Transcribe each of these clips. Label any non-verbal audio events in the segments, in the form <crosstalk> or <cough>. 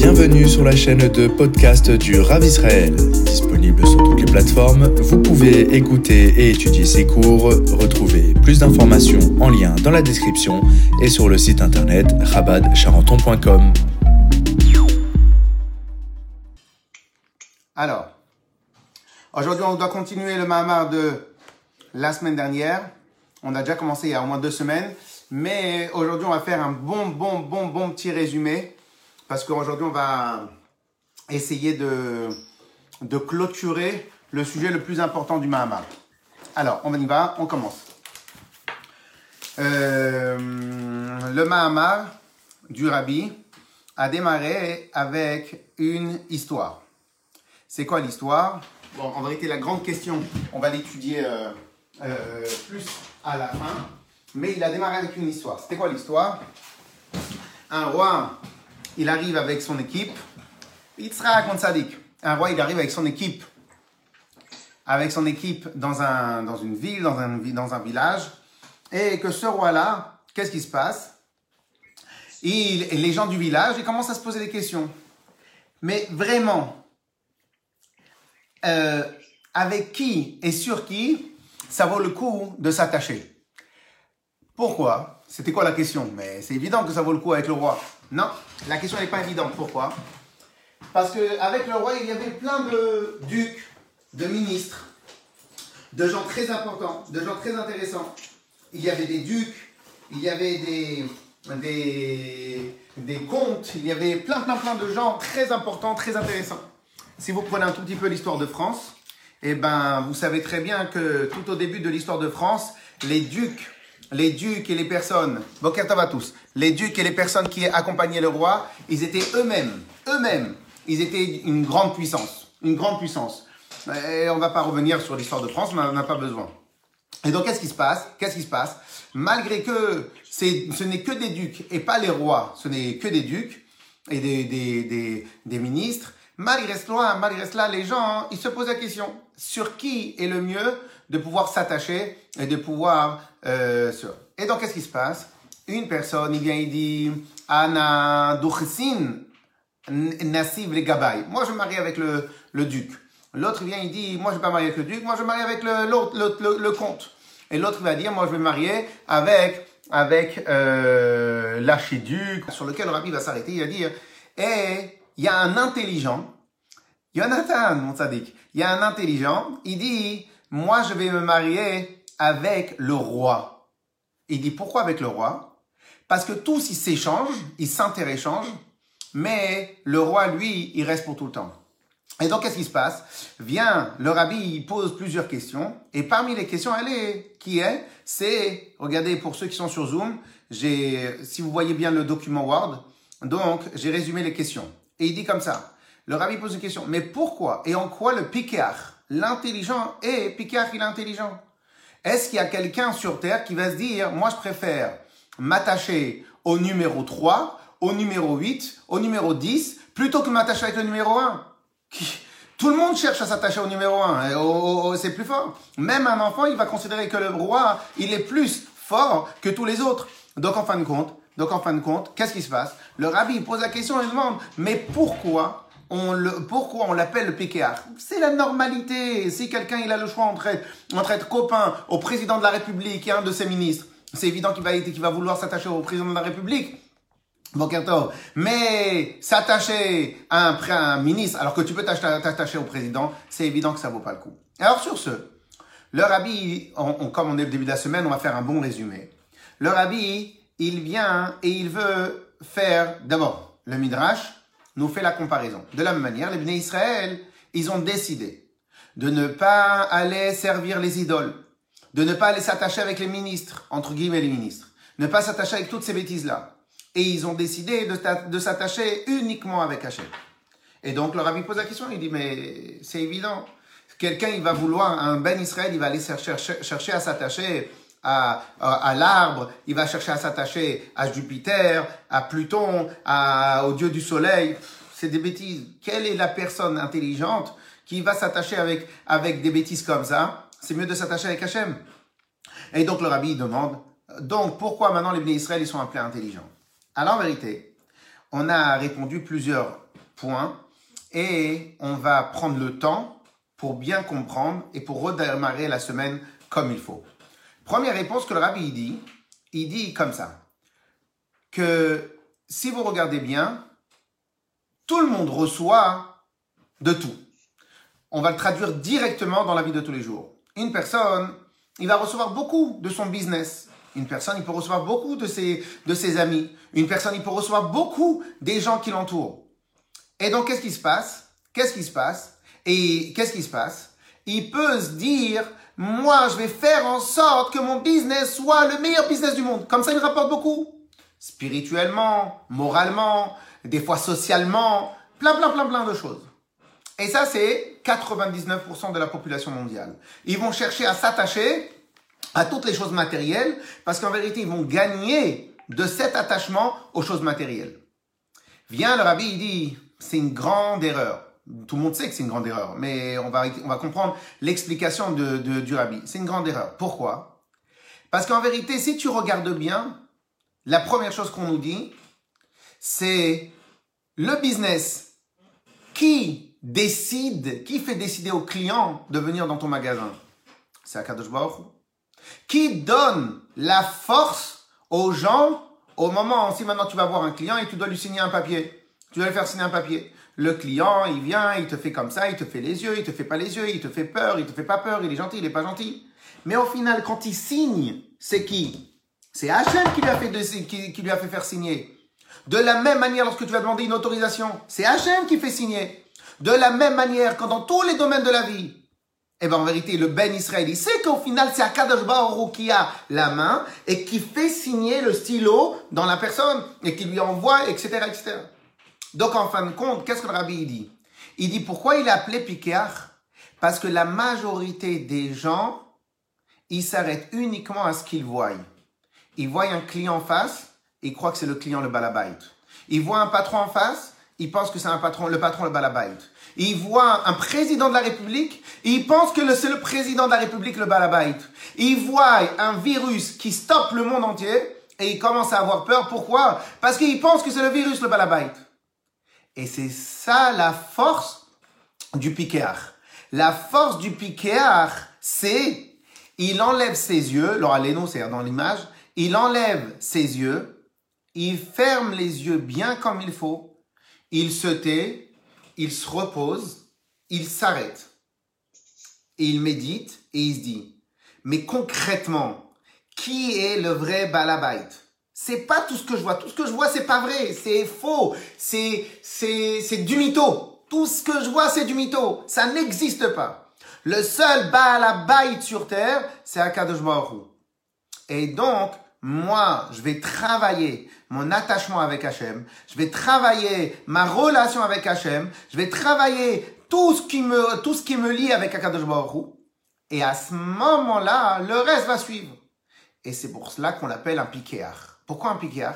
Bienvenue sur la chaîne de podcast du Rav Israël. Disponible sur toutes les plateformes, vous pouvez écouter et étudier ses cours. Retrouvez plus d'informations en lien dans la description et sur le site internet rabadcharenton.com. Alors, aujourd'hui, on doit continuer le Mahamar de la semaine dernière. On a déjà commencé il y a au moins deux semaines. Mais aujourd'hui, on va faire un bon, bon, bon, bon petit résumé. Parce qu'aujourd'hui, on va essayer de, clôturer le sujet le plus important du Mahamar. Alors, on y va, on commence. Euh, le Mahamar du Rabbi a démarré avec une histoire. C'est quoi l'histoire? Bon, en vérité, la grande question, on va l'étudier euh, euh, plus à la fin. Mais il a démarré avec une histoire. C'était quoi l'histoire? Un roi, il arrive avec son équipe. Yitzhak Sadik. Un roi, il arrive avec son équipe. Avec son équipe dans, un, dans une ville, dans un, dans un village. Et que ce roi-là, qu'est-ce qui se passe? Il, Les gens du village, ils commencent à se poser des questions. Mais vraiment, euh, avec qui et sur qui ça vaut le coup de s'attacher Pourquoi? C'était quoi la question? Mais c'est évident que ça vaut le coup avec le roi. Non, la question n'est pas évidente. Pourquoi? Parce qu'avec le roi, il y avait plein de ducs, de ministres, de gens très importants, de gens très intéressants. Il y avait des ducs, il y avait des, des, comtes, il y avait plein, plein, plein de gens très importants, très intéressants. Si vous prenez un tout petit peu l'histoire de France, eh ben, vous savez très bien que tout au début de l'histoire de France, les ducs, les ducs et les personnes, Bokertov à tous, les ducs et les personnes qui accompagnaient le roi, ils étaient eux-mêmes, eux-mêmes, ils étaient une grande puissance, une grande puissance. Et on va pas revenir sur l'histoire de France, on n'en a pas besoin. Et donc, qu'est-ce qui se passe? Qu'est-ce qui se passe? Malgré que ce n'est que des ducs et pas les rois, ce n'est que des ducs et des, des, ministres, Malgré cela, malgré cela, les gens, ils se posent la question sur qui est le mieux de pouvoir s'attacher et de pouvoir euh. Et donc, qu'est-ce qui se passe? Une personne, il vient, il dit, Ana Duchsin Nassiv le Gabay. Moi, je me marie avec le, le duc. L'autre vient, il dit, moi, je ne vais pas marier avec le duc, moi, je me marie avec le, le, le, le comte. Et l'autre va dire, moi, je vais me marier avec, euh, l'archiduc, sur lequel Rabbi va s'arrêter. Il va dire, eh, il y a un intelligent, Jonathan, mon sadique, il y a un intelligent, il dit, moi je vais me marier avec le roi. Il dit, pourquoi avec le roi? Parce que tous, ils s'échangent, ils s'interéchangent, mais le roi, lui, il reste pour tout le temps. Et donc, qu'est-ce qui se passe? Vient, le rabbi, il pose plusieurs questions, et parmi les questions, elle est, qui est? C'est, regardez, pour ceux qui sont sur Zoom, j'ai, si vous voyez bien le document Word, donc, j'ai résumé les questions. Et il dit comme ça. Le rabbi pose une question. Mais pourquoi et en quoi le piqueur, l'intelligent, est piqueur il est intelligent Est-ce qu'il y a quelqu'un sur Terre qui va se dire, moi je préfère m'attacher au numéro 3, au numéro 8, au numéro 10, plutôt que m'attacher avec le numéro 1 Tout le monde cherche à s'attacher au numéro 1, c'est plus fort. Même un enfant, il va considérer que le roi, il est plus fort que tous les autres. Donc en fin de compte, donc en fin de compte, qu'est-ce qui se passe? Le rabbi pose la question et demande, mais pourquoi on le, pourquoi on l'appelle le PKR C'est la normalité. Si quelqu'un il a le choix entre être, entre être copain au président de la République et un de ses ministres, c'est évident qu'il va, qu'il va vouloir s'attacher au président de la République. Bokertov. Mais s'attacher à un, à un ministre, alors que tu peux t'attacher au président, c'est évident que ça vaut pas le coup. Alors sur ce, le rabbi, on, comme on est au début de la semaine, on va faire un bon résumé. Le rabbi, il vient et il veut faire, d'abord, le Midrash nous fait la comparaison. De la même manière, les Bnei Israël, ils ont décidé de ne pas aller servir les idoles, de ne pas aller s'attacher avec les ministres, entre guillemets les ministres, ne pas s'attacher avec toutes ces bêtises-là. Et ils ont décidé de, s'attacher uniquement avec Hachem. Et donc le rabbi pose la question, il dit, mais c'est évident, quelqu'un, il va vouloir, un Ben Israël, il va aller chercher, chercher à s'attacher à, l'arbre, il va chercher à s'attacher à Jupiter, à Pluton, à, au dieu du soleil. C'est des bêtises. Quelle est la personne intelligente qui va s'attacher avec, avec des bêtises comme ça? C'est mieux de s'attacher avec Hachem. Et donc le rabbi demande, donc pourquoi maintenant les Bnei Israël ils sont appelés intelligents? Alors en vérité, on a répondu plusieurs point, et on va prendre le temps pour bien comprendre et pour redémarrer la semaine comme il faut. Première réponse que le rabbi dit, il dit comme ça, que si vous regardez bien, tout le monde reçoit de tout. On va le traduire directement dans la vie de tous les jours. Une personne, il va recevoir beaucoup de son business. Une personne, il peut recevoir beaucoup de ses, de ses amis. Une personne, il peut recevoir beaucoup des gens qui l'entourent. Et donc, qu'est-ce qui se passe? Qu'est-ce qui se passe? Et qu'est-ce qui se passe? Il peut se dire, moi, je vais faire en sorte que mon business soit le meilleur business du monde. Comme ça, il rapporte beaucoup. Spirituellement, moralement, des fois socialement, plein, plein, plein, plein de choses. Et ça, c'est 99% de la population mondiale. Ils vont chercher à s'attacher à toutes les choses matérielles parce qu'en vérité, ils vont gagner de cet attachement aux choses matérielles. Vient le rabbi, il dit, c'est une grande erreur. Tout le monde sait que c'est une grande erreur, mais on va, on va comprendre l'explication de, du rabbi. C'est une grande erreur. Pourquoi? Parce qu'en vérité, si tu regardes bien, la première chose qu'on nous dit, c'est le business qui décide, qui fait décider au client de venir dans ton magasin. C'est Akadosh Baruch Qui donne la force aux gens au moment, si maintenant tu vas voir un client et tu dois lui signer un papier. Tu dois lui faire signer un papier. Le client, il vient, il te fait comme ça, il te fait les yeux, il te fait pas les yeux, il te fait peur, il te fait pas peur, il est gentil, il est pas gentil. Mais au final, quand il signe, c'est qui? C'est Hachem qui lui a fait faire signer. De la même manière, lorsque tu vas demander une autorisation, c'est Hachem qui fait signer. De la même manière, quand dans tous les domaines de la vie, eh ben en vérité, le Ben Israël, il sait qu'au final, c'est Akadosh Baruch qui a la main et qui fait signer le stylo dans la personne et qui lui envoie, etc., etc. Donc, en fin de compte, qu'est-ce que le rabbi dit? Il dit pourquoi il est appelé Pikeach Parce que la majorité des gens, ils s'arrêtent uniquement à ce qu'ils voient. Ils voient un client en face, ils croient que c'est le client le balabait. Ils voient un patron en face, ils pensent que c'est un patron, le patron le balabait. Ils voient un président de la République, ils pensent que c'est le président de la République le balabait. Ils voient un virus qui stoppe le monde entier et ils commencent à avoir peur. Pourquoi? Parce qu'ils pensent que c'est le virus le balabait. Et c'est ça la force du piquéar. La force du piquéar, c'est il enlève ses yeux, alors c'est dans l'image, il enlève ses yeux, il ferme les yeux bien comme il faut, il se tait, il se repose, il s'arrête. Et il médite et il se dit, mais concrètement, qui est le vrai balabait c'est pas tout ce que je vois. Tout ce que je vois, c'est pas vrai. C'est faux. C'est, c'est, c'est du mytho. Tout ce que je vois, c'est du mytho. Ça n'existe pas. Le seul Baal sur terre, c'est Akadosh Baruch Et donc, moi, je vais travailler mon attachement avec Hachem. Je vais travailler ma relation avec Hachem. Je vais travailler tout ce qui me, tout ce qui me lie avec Akadosh Baruch Et à ce moment-là, le reste va suivre. Et c'est pour cela qu'on l'appelle un piquéar. Pourquoi un piqueur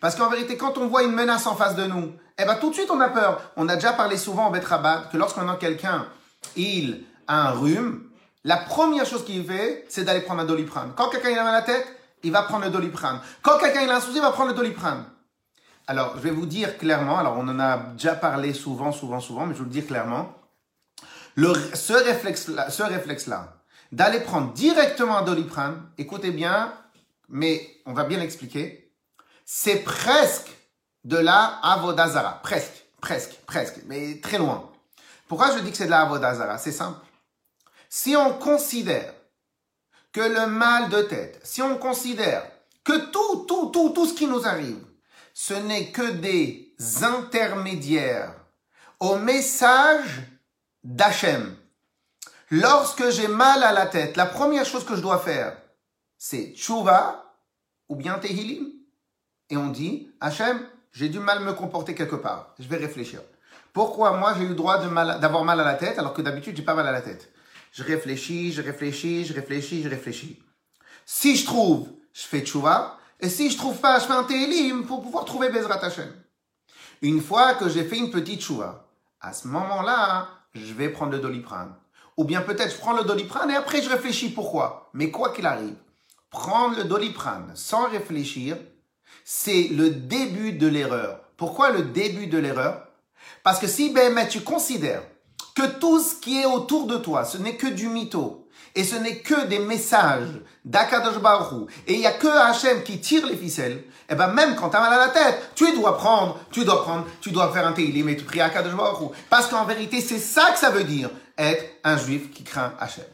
Parce qu'en vérité, quand on voit une menace en face de nous, eh ben tout de suite on a peur. On a déjà parlé souvent en Betrabat que lorsqu'on a quelqu'un, il a un rhume, la première chose qu'il fait, c'est d'aller prendre un doliprane. Quand quelqu'un a mal à la tête, il va prendre le doliprane. Quand quelqu'un a un souci, il va prendre le doliprane. Alors, je vais vous dire clairement, alors on en a déjà parlé souvent, souvent, souvent, mais je vais vous le dire clairement. Ce réflexe-là, ce réflexe-là, d'aller prendre directement un doliprane, écoutez bien, mais on va bien l'expliquer. C'est presque de la avodazara. Presque, presque, presque, mais très loin. Pourquoi je dis que c'est de la avodazara? C'est simple. Si on considère que le mal de tête, si on considère que tout, tout, tout, tout ce qui nous arrive, ce n'est que des intermédiaires au message d'Hachem. Lorsque j'ai mal à la tête, la première chose que je dois faire, c'est Tchouva ou bien Tehilim. Et on dit, Hachem, j'ai du mal me comporter quelque part. Je vais réfléchir. Pourquoi moi j'ai eu le droit d'avoir mal, à la tête alors que d'habitude j'ai pas mal à la tête? Je réfléchis, je réfléchis, je réfléchis, je réfléchis. Si je trouve, je fais Tchouva. Et si je trouve pas, je fais un Tehilim pour pouvoir trouver Bezrat Hachem. Une fois que j'ai fait une petite Tchouva, à ce moment-là, je vais prendre le doliprane. Ou bien peut-être je prends le doliprane et après je réfléchis pourquoi. Mais quoi qu'il arrive, prendre le doliprane sans réfléchir, c'est le début de l'erreur. Pourquoi le début de l'erreur? Parce que si ben, tu considères que tout ce qui est autour de toi, ce n'est que du mytho, et ce n'est que des messages d'Akadosh Baruch et il n'y a que Hachem qui tire les ficelles, et eh ben même quand tu as mal à la tête, tu dois prendre, tu dois prendre, tu dois faire un télim et tu pries Akadosh Baruch Parce qu'en vérité, c'est ça que ça veut dire, être un juif qui craint Hachem.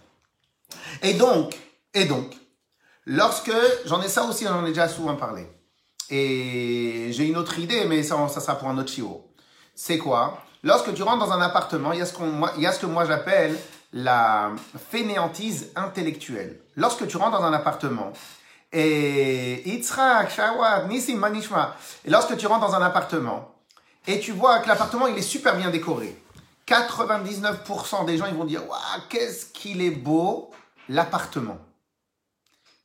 Et donc, et donc, lorsque, j'en ai ça aussi, j'en ai déjà souvent parlé, et j'ai une autre idée, mais ça, ça sera pour un autre chiot. C'est quoi? Lorsque tu rentres dans un appartement, il y a ce, il y a ce que moi j'appelle la fainéantise intellectuelle. Lorsque tu rentres dans un appartement, et Yitzhak, Shawad, Nissim, Manishma, et lorsque tu rentres dans un appartement, et tu vois que l'appartement il est super bien décoré, 99% des gens ils vont dire Waouh, qu'est-ce qu'il est beau l'appartement.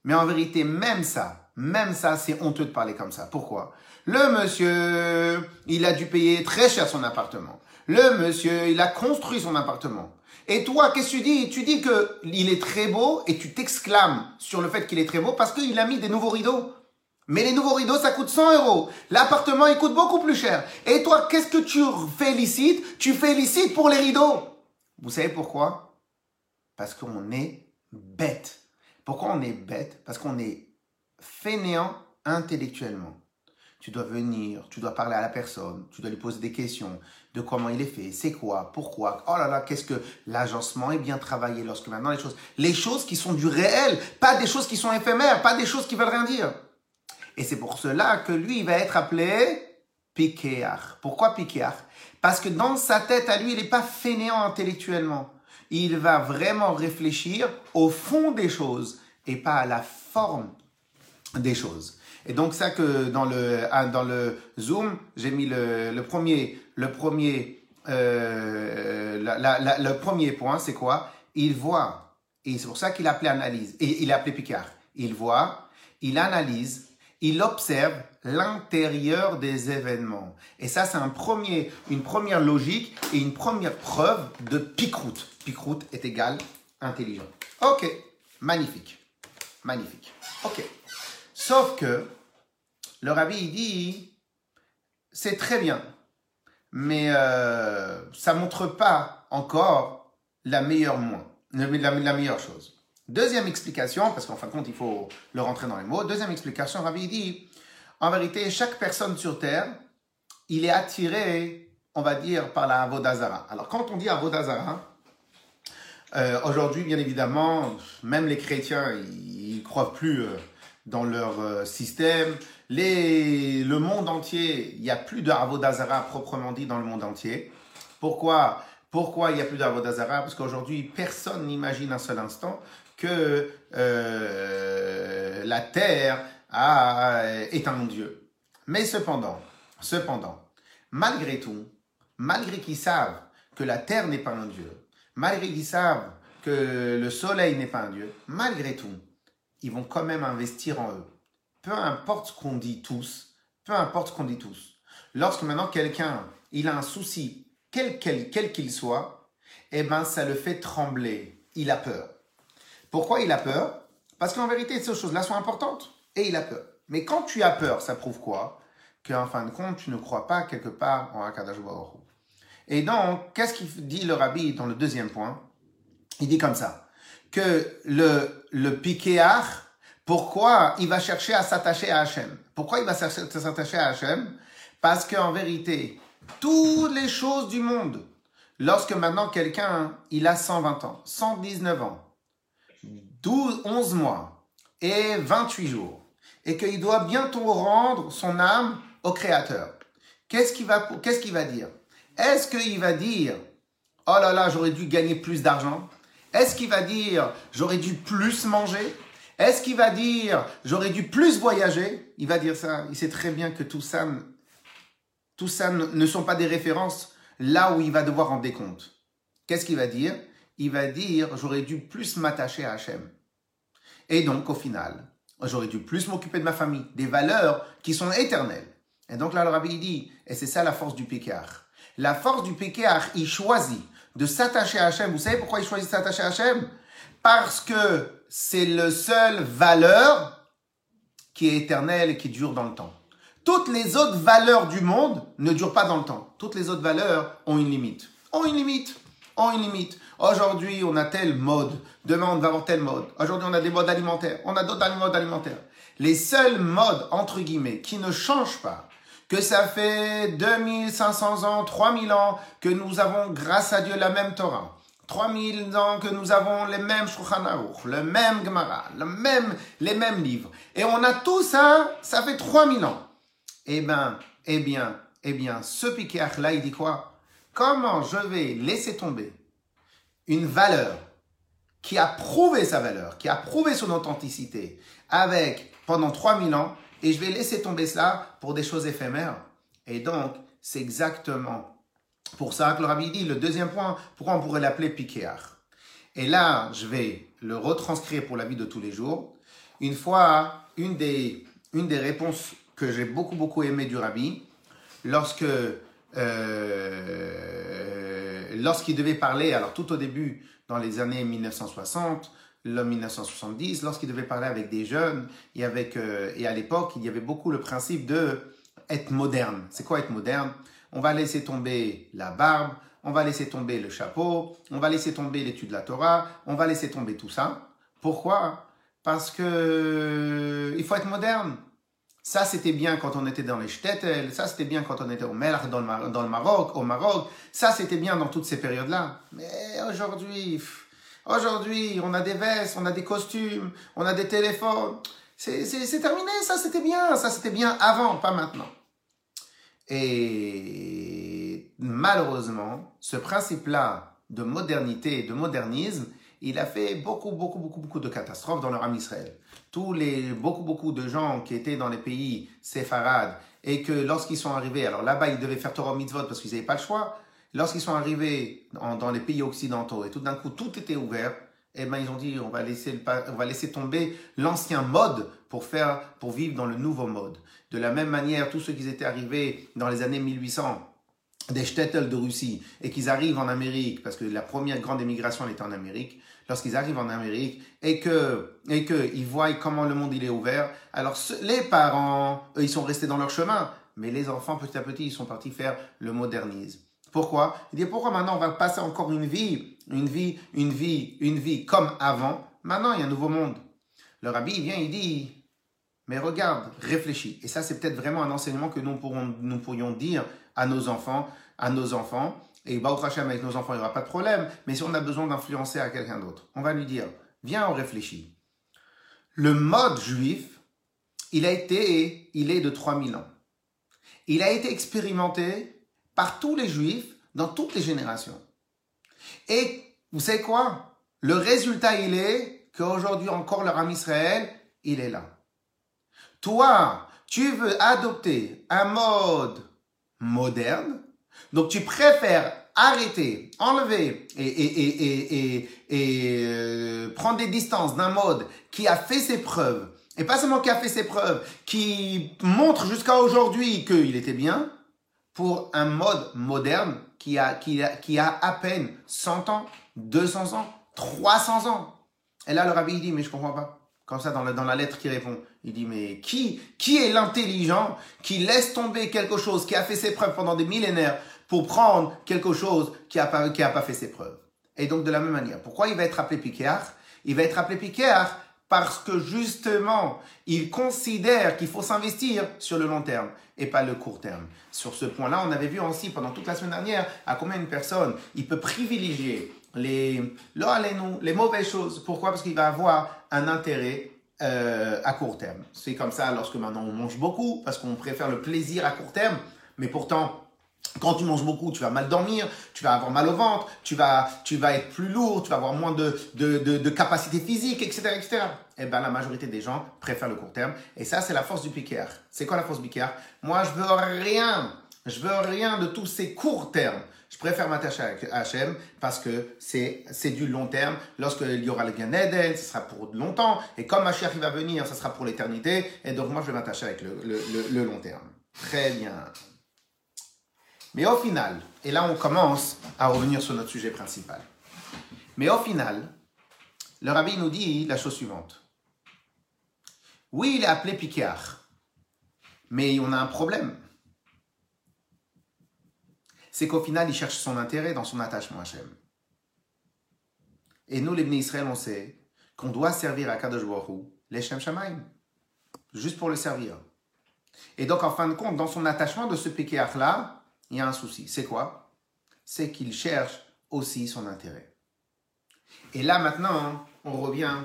Mais en vérité, même ça, même ça, c'est honteux de parler comme ça. Pourquoi? Le monsieur, il a dû payer très cher son appartement. Le monsieur, il a construit son appartement. Et toi, qu'est-ce que tu dis? Tu dis que il est très beau et tu t'exclames sur le fait qu'il est très beau parce qu'il a mis des nouveaux rideaux. Mais les nouveaux rideaux, ça coûte 100 euros. L'appartement, il coûte beaucoup plus cher. Et toi, qu'est-ce que tu félicites? Tu félicites pour les rideaux. Vous savez pourquoi? Parce qu'on est bête. Pourquoi on est bête? Parce qu'on est fainéant intellectuellement. Tu dois venir, tu dois parler à la personne, tu dois lui poser des questions de comment il est fait, c'est quoi, pourquoi, oh là là, qu'est-ce que l'agencement est bien travaillé lorsque maintenant les choses, les choses qui sont du réel, pas des choses qui sont éphémères, pas des choses qui veulent rien dire. Et c'est pour cela que lui, il va être appelé Piquéar. Pourquoi Piquéar Parce que dans sa tête, à lui, il n'est pas fainéant intellectuellement. Il va vraiment réfléchir au fond des choses et pas à la forme des choses. Et donc ça que dans le, ah, dans le Zoom, j'ai mis le, le, premier, le premier, euh, le premier point, c'est quoi? Il voit, et c'est pour ça qu'il appelé analyse, et il a appelé Picard. Il voit, il analyse, il observe l'intérieur des événements. Et ça, c'est un premier, une première logique et une première preuve de Picroute. Picroute est égal intelligent. Ok, magnifique, magnifique. Ok. Sauf que le rabbi dit, c'est très bien, mais euh, ça montre pas encore la meilleure moins, la, meilleure chose. Deuxième explication, parce qu'en fin de compte il faut le rentrer dans les mots. Deuxième explication, rabbi dit, en vérité chaque personne sur terre, il est attiré, on va dire, par la Avodazara. Alors quand on dit Avodazara, euh, aujourd'hui, bien évidemment, même les chrétiens, ils, croient plus euh, dans leur euh, système. Le monde entier, il n'y a plus d'Avodazara proprement dit dans le monde entier. Pourquoi Pourquoi il n'y a plus d'Avodazara Parce qu'aujourd'hui, personne n'imagine un seul instant que la terre est un dieu. Mais cependant, cependant, malgré tout, malgré qu'ils savent que la terre n'est pas un dieu, malgré qu'ils savent que le soleil n'est pas un dieu, malgré tout, ils vont quand même investir en eux. Peu importe ce qu'on dit tous, peu importe ce qu'on dit tous. Lorsque maintenant quelqu'un, il a un souci, quel qu'il soit, eh ben ça le fait trembler. Il a peur. Pourquoi il a peur? Parce qu'en vérité, ces choses-là sont importantes. Et il a peur. Mais quand tu as peur, ça prouve quoi? Qu'en fin de compte, tu ne crois pas quelque part en Akadash Et donc, qu'est-ce qu'il dit le rabbi dans le deuxième point? Il dit comme ça que le, le piquéar, pourquoi il va chercher à s'attacher à Hachem? Pourquoi il va s'attacher à Hachem? Parce qu'en vérité, toutes les choses du monde, lorsque maintenant quelqu'un, il a 120 ans, 119 ans, 12, 11 mois et 28 jours, et qu'il doit bientôt rendre son âme au Créateur, qu'est-ce qu'il va, qu'est-ce qu'il va dire? Est-ce qu'il va dire, oh là là, j'aurais dû gagner plus d'argent est-ce qu'il va dire j'aurais dû plus manger Est-ce qu'il va dire j'aurais dû plus voyager Il va dire ça. Il sait très bien que tout ça, ne sont pas des références là où il va devoir rendre des comptes. Qu'est-ce qu'il va dire? Il va dire j'aurais dû plus m'attacher à Hachem. Et donc au final, j'aurais dû plus m'occuper de ma famille, des valeurs qui sont éternelles. Et donc là, le rabbi dit, et c'est ça la force du pékar. La force du pékar, il choisit de s'attacher à Hachem. Vous savez pourquoi il choisit de s'attacher à Hachem? Parce que c'est le seul valeur qui est éternelle et qui dure dans le temps. Toutes les autres valeurs du monde ne durent pas dans le temps. Toutes les autres valeurs ont une limite. Ont une limite. Ont une limite. Aujourd'hui, on a telle mode. Demain, on va avoir telle mode. Aujourd'hui, on a des modes alimentaires. On a d'autres modes alimentaires. Les seuls modes, entre guillemets, qui ne changent pas, que ça fait 2500 ans, 3000 ans que nous avons, grâce à Dieu, la même Torah. 3000 ans que nous avons les mêmes Shulchan le même Gemara, le même, les mêmes livres. Et on a tout ça, ça fait 3000 ans. Eh ben, eh bien, eh bien, ce Pikeach là, il dit quoi? Comment je vais laisser tomber une valeur qui a prouvé sa valeur, qui a prouvé son authenticité avec pendant 3000 ans, et je vais laisser tomber cela pour des choses éphémères. Et donc, c'est exactement pour ça que le rabbi dit, le deuxième point, pourquoi on pourrait l'appeler piquéar Et là, je vais le retranscrire pour la vie de tous les jours. Une fois, une des, une des réponses que j'ai beaucoup, beaucoup aimé du rabbi, lorsque, euh, lorsqu'il devait parler, alors tout au début, dans les années 1960, le 1970, lorsqu'il devait parler avec des jeunes, et, avec, et à l'époque, il y avait beaucoup le principe de être moderne. C'est quoi être moderne? On va laisser tomber la barbe, on va laisser tomber le chapeau, on va laisser tomber l'étude de la Torah, on va laisser tomber tout ça. Pourquoi? Parce que il faut être moderne. Ça, c'était bien quand on était dans les shtetl, ça, c'était bien quand on était au Melach dans le Maroc, au Maroc, ça, c'était bien dans toutes ces périodes-là. Mais aujourd'hui, Aujourd'hui, on a des vestes, on a des costumes, on a des téléphones. C'est terminé, ça c'était bien, ça c'était bien avant, pas maintenant. Et malheureusement, ce principe-là de modernité, de modernisme, il a fait beaucoup, beaucoup, beaucoup, beaucoup de catastrophes dans leur âme Israël. Tous les, beaucoup, beaucoup de gens qui étaient dans les pays séfarades et que lorsqu'ils sont arrivés, alors là-bas, ils devaient faire Torah Mitzvot parce qu'ils n'avaient pas le choix, Lorsqu'ils sont arrivés dans les pays occidentaux et tout d'un coup tout était ouvert, eh ben ils ont dit on va laisser on va laisser tomber l'ancien mode pour faire pour vivre dans le nouveau mode. De la même manière, tous ceux qui étaient arrivés dans les années 1800 des shtetl de Russie et qu'ils arrivent en Amérique parce que la première grande émigration elle était en Amérique, lorsqu'ils arrivent en Amérique et que et que ils voient comment le monde il est ouvert, alors les parents eux, ils sont restés dans leur chemin, mais les enfants petit à petit ils sont partis faire le modernisme. Pourquoi? Il dit pourquoi maintenant on va passer encore une vie, une vie, une vie, une vie comme avant? Maintenant il y a un nouveau monde. Le rabbi vient, il dit, mais regarde, réfléchis. Et ça c'est peut-être vraiment un enseignement que nous, pourrons, nous pourrions dire à nos enfants, à nos enfants. Et Baruch Hashem avec nos enfants il n'y aura pas de problème. Mais si on a besoin d'influencer à quelqu'un d'autre, on va lui dire, viens on réfléchit. Le mode juif, il a été, il est de 3000 ans. Il a été expérimenté par tous les juifs dans toutes les générations. Et vous savez quoi? Le résultat, il est qu'aujourd'hui encore, le Ram Israël, il est là. Toi, tu veux adopter un mode moderne, donc tu préfères arrêter, enlever et, et, et, et euh, prendre des distances d'un mode qui a fait ses preuves, et pas seulement qui a fait ses preuves, qui montre jusqu'à aujourd'hui qu'il était bien, pour un mode moderne qui a, qui, a, qui a à peine 100 ans, 200 ans, 300 ans. Et là, le rabbi dit, mais je comprends pas. Comme ça, dans la, dans la lettre qui répond, il dit, mais qui, qui est l'intelligent qui laisse tomber quelque chose qui a fait ses preuves pendant des millénaires pour prendre quelque chose qui a pas, qui pas fait ses preuves? Et donc, de la même manière, pourquoi il va être appelé Piquéar Il va être appelé Piquéar parce que justement, il considère qu'il faut s'investir sur le long terme et pas le court terme. Sur ce point-là, on avait vu aussi pendant toute la semaine dernière à combien une personne, il peut privilégier les, les mauvaises choses. Pourquoi? Parce qu'il va avoir un intérêt euh, à court terme. C'est comme ça lorsque maintenant on mange beaucoup, parce qu'on préfère le plaisir à court terme, mais pourtant, quand tu manges beaucoup, tu vas mal dormir, tu vas avoir mal au ventre, tu vas, tu vas être plus lourd, tu vas avoir moins de, de, de, capacité physique, etc., etc. Eh bien, la majorité des gens préfèrent le court terme. Et ça, c'est la force du piquer. C'est quoi la force du piquer Moi, je veux rien. Je veux rien de tous ces courts termes. Je préfère m'attacher à Hachem parce que c'est, c'est du long terme. Lorsqu'il y aura le Gan Eden, ce sera pour longtemps. Et comme Mashiach va venir, ce sera pour l'éternité. Et donc, moi, je vais m'attacher avec le, le, le long terme. Très bien. Mais au final, et là on commence à revenir sur notre sujet principal. Mais au final, le rabbi nous dit la chose suivante. Oui, il est appelé Piquéar. Mais on a un problème. C'est qu'au final, il cherche son intérêt dans son attachement à Hachem. Et nous, les Bnei Israël, on sait qu'on doit servir à Kadosh Baruch les Shem Shamaim, juste pour le servir. Et donc, en fin de compte, dans son attachement de ce pékéach-là, il y a un souci. C'est quoi? C'est qu'il cherche aussi son intérêt. Et là, maintenant, on revient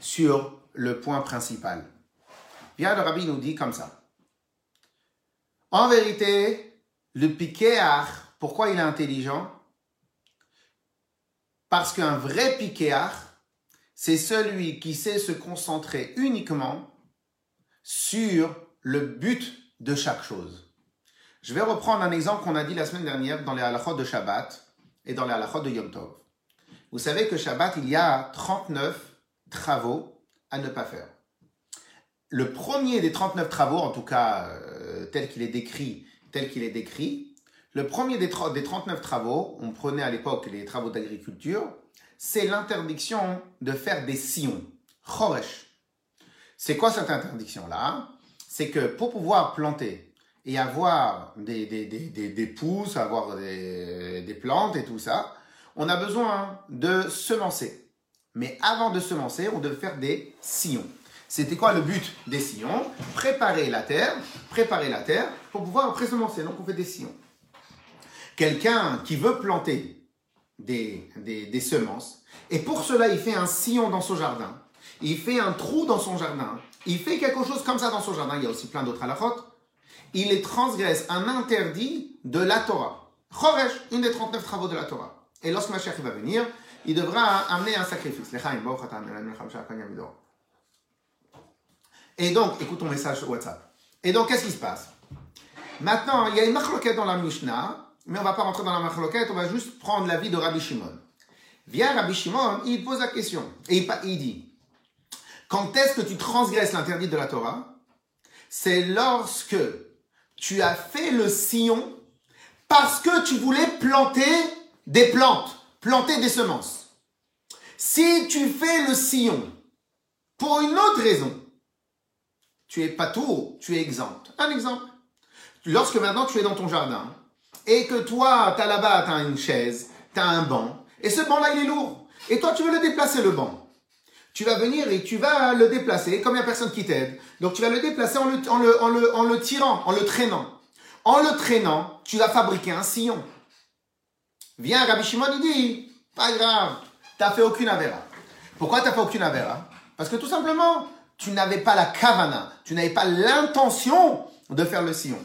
sur le point principal. Bien, le rabbi nous dit comme ça. En vérité, le piquéar, pourquoi il est intelligent? Parce qu'un vrai piquéar, c'est celui qui sait se concentrer uniquement sur le but de chaque chose. Je vais reprendre un exemple qu'on a dit la semaine dernière dans les halachot de Shabbat et dans les halachot de Yom Tov. Vous savez que Shabbat, il y a 39 travaux à ne pas faire. Le premier des 39 travaux, en tout cas euh, tel qu'il est décrit, tel qu'il est décrit, le premier des, des 39 travaux, on prenait à l'époque les travaux d'agriculture, c'est l'interdiction de faire des sillons. Choresh. C'est quoi cette interdiction-là? C'est que pour pouvoir planter et avoir des, pousses, avoir des, plantes et tout ça, on a besoin de semencer. Mais avant de semencer, on devait faire des sillons. C'était quoi le but des sillons? Préparer la terre, préparer la terre pour pouvoir après semencer. Donc on fait des sillons. Quelqu'un qui veut planter des, semences, et pour cela il fait un sillon dans son jardin, il fait un trou dans son jardin, il fait quelque chose comme ça dans son jardin, il y a aussi plein d'autres halakhot, il transgresse un interdit de la Torah. Choresh, une des 39 travaux de la Torah. Et lorsque Mashiach va venir, il devra amener un sacrifice. Et donc, écoute ton message WhatsApp. Et donc, qu'est-ce qui se passe? Maintenant, il y a une machloquette dans la Mishnah, mais on ne va pas rentrer dans la machloquette, on va juste prendre l'avis de Rabbi Shimon. Vient Rabbi Shimon, il pose la question. Et il dit, quand est-ce que tu transgresses l'interdit de la Torah? C'est lorsque tu as fait le sillon parce que tu voulais planter des plantes, planter des semences. Si tu fais le sillon pour une autre raison, tu es pas tout, tu es exempt. Un exemple. Lorsque maintenant tu es dans ton jardin et que toi, tu as là-bas, tu as une chaise, tu as un banc, et ce banc-là, il est lourd. Et toi, tu veux le déplacer, le banc tu vas venir et tu vas le déplacer, comme il n'y a personne qui t'aide. Donc tu vas le déplacer en le, tirant, en le traînant. En le traînant, tu vas fabriquer un sillon. Viens, Rabbi Shimon, il dit, pas grave, tu n'as fait aucune avéra. Pourquoi tu n'as fait aucune avéra? Parce que tout simplement, tu n'avais pas la kavana, tu n'avais pas l'intention de faire le sillon.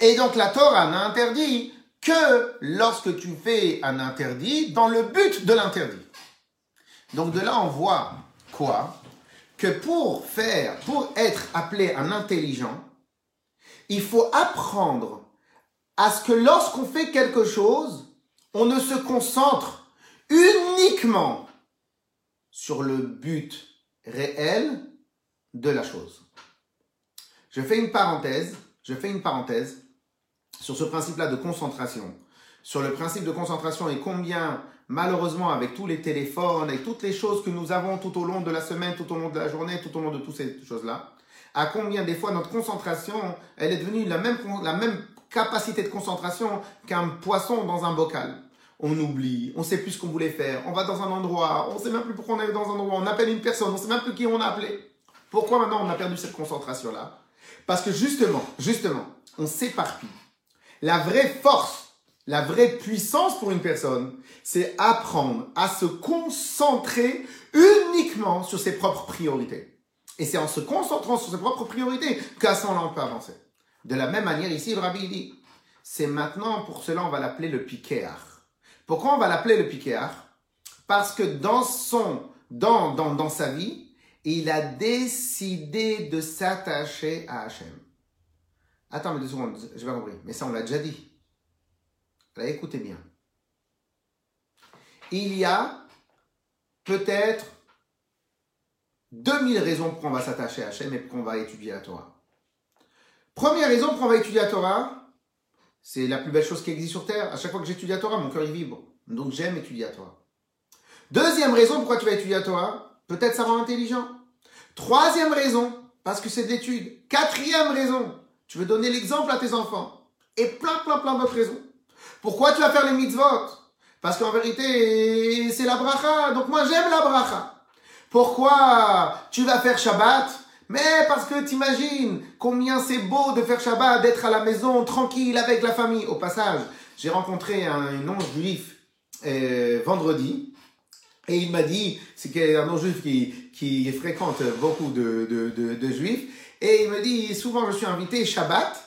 Et donc la Torah n'a interdit que lorsque tu fais un interdit dans le but de l'interdit. Donc de là, on voit Que pour faire, pour être appelé un intelligent, il faut apprendre à ce que lorsqu'on fait quelque chose, on ne se concentre uniquement sur le but réel de la chose. Je fais une parenthèse, je fais une parenthèse sur ce principe-là de concentration, sur le principe de concentration et combien malheureusement, avec tous les téléphones, et toutes les choses que nous avons tout au long de la semaine, tout au long de la journée, tout au long de toutes ces choses-là, à combien des fois notre concentration, elle est devenue la même, la même capacité de concentration qu'un poisson dans un bocal. On oublie, on sait plus ce qu'on voulait faire, on va dans un endroit, on sait même plus pourquoi on est dans un endroit, on appelle une personne, on sait même plus qui on a appelé. Pourquoi maintenant on a perdu cette concentration-là? Parce que justement, justement, on s'éparpille. La vraie force la vraie puissance pour une personne, c'est apprendre à se concentrer uniquement sur ses propres priorités. Et c'est en se concentrant sur ses propres priorités qu'à ce moment-là, on peut avancer. De la même manière, ici, le rabbi dit, c'est maintenant, pour cela, on va l'appeler le piquéar. Pourquoi on va l'appeler le piquéar? Parce que dans son, dans, dans, dans sa vie, il a décidé de s'attacher à Hachem. Attends, mais deux secondes, je vais compris. Mais ça, on l'a déjà dit écoutez bien. Il y a peut-être 2000 raisons pour qu'on va s'attacher à Hachem et pour qu'on va étudier la Torah. Première raison pour qu'on va étudier la Torah, c'est la plus belle chose qui existe sur Terre. À chaque fois que j'étudie la Torah, mon cœur est vibre. Donc j'aime étudier la Torah. Deuxième raison pourquoi tu vas étudier la Torah, peut-être ça rend intelligent. Troisième raison, Parce que c'est d'études. Quatrième raison, tu veux donner l'exemple à tes enfants. Et plein, plein, plein d'autres raisons. Pourquoi tu vas faire les mitzvot? Parce qu'en vérité, c'est la bracha. Donc moi, j'aime la bracha. Pourquoi tu vas faire Shabbat? Mais parce que t'imagines combien c'est beau de faire Shabbat, d'être à la maison, tranquille, avec la famille. Au passage, j'ai rencontré un non-juif euh, vendredi. Et il m'a dit, c'est un non-juif qui, qui fréquente beaucoup de, de, de, de, juifs. Et il me dit, souvent je suis invité Shabbat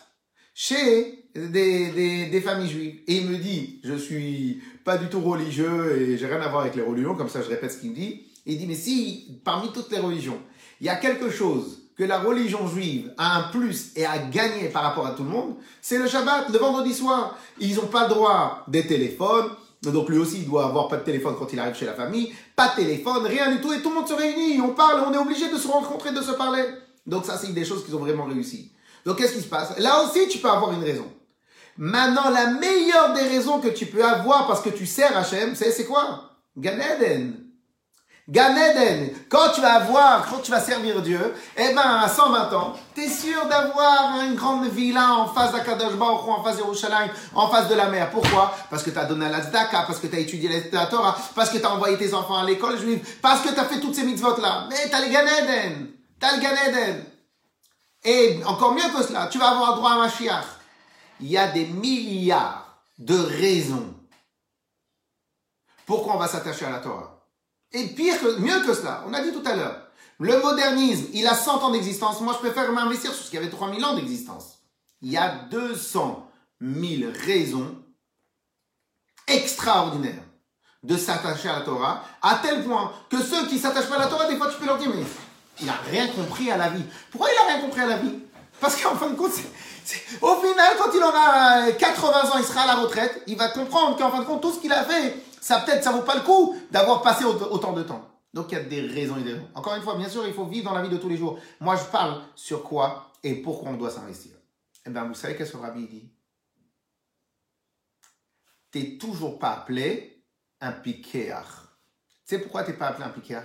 chez des, des, des, familles juives. Et il me dit, je suis pas du tout religieux et j'ai rien à voir avec les religions, comme ça je répète ce qu'il me dit. il dit, mais si, parmi toutes les religions, il y a quelque chose que la religion juive a un plus et a gagné par rapport à tout le monde, c'est le Shabbat, le vendredi soir. Ils n'ont pas le droit des téléphones, donc lui aussi il doit avoir pas de téléphone quand il arrive chez la famille, pas de téléphone, rien du tout, et tout le monde se réunit, on parle, on est obligé de se rencontrer, de se parler. Donc ça c'est des choses qu'ils ont vraiment réussi. Donc qu'est-ce qui se passe? Là aussi tu peux avoir une raison. Maintenant la meilleure des raisons que tu peux avoir parce que tu sers Hachem, c'est quoi? Gan Gan quand tu vas avoir, quand tu vas servir Dieu, eh ben, à 120 ans, tu es sûr d'avoir une grande villa en face d'Akadosh Baruch en face de Yerushalayim, en face de la mer. Pourquoi? Parce que tu as donné la tzedaka, parce que tu as étudié la Torah, parce que tu as envoyé tes enfants à l'école juive, parce que tu as fait toutes ces mitzvot-là. Mais tu as le Gan Eden. Tu as le Gan Et encore mieux que cela, tu vas avoir droit à Mashiach. Il y a des milliards de raisons pourquoi on va s'attacher à la Torah. Et pire que, mieux que cela, on a dit tout à l'heure, le modernisme, il a 100 ans d'existence. Moi, je préfère m'investir sur ce qui avait 3000 ans d'existence. Il y a 200 000 raisons extraordinaires de s'attacher à la Torah, à tel point que ceux qui s'attachent pas à la Torah, des fois, tu peux leur dire, mais il n'a rien compris à la vie. Pourquoi il n'a rien compris à la vie? Parce qu'en fin de compte, au final, quand il aura 80 ans, il sera à la retraite, il va comprendre qu'en fin de compte, tout ce qu'il a fait, ça peut-être, ça vaut pas le coup d'avoir passé autant de temps. Donc il y a des raisons et des raisons. Encore une fois, bien sûr, il faut vivre dans la vie de tous les jours. Moi, je parle sur quoi et pourquoi on doit s'investir. Eh bien, vous savez qu'est-ce que rabbi dit T'es toujours pas appelé un piquéar. Tu sais pourquoi t'es pas appelé un piquéar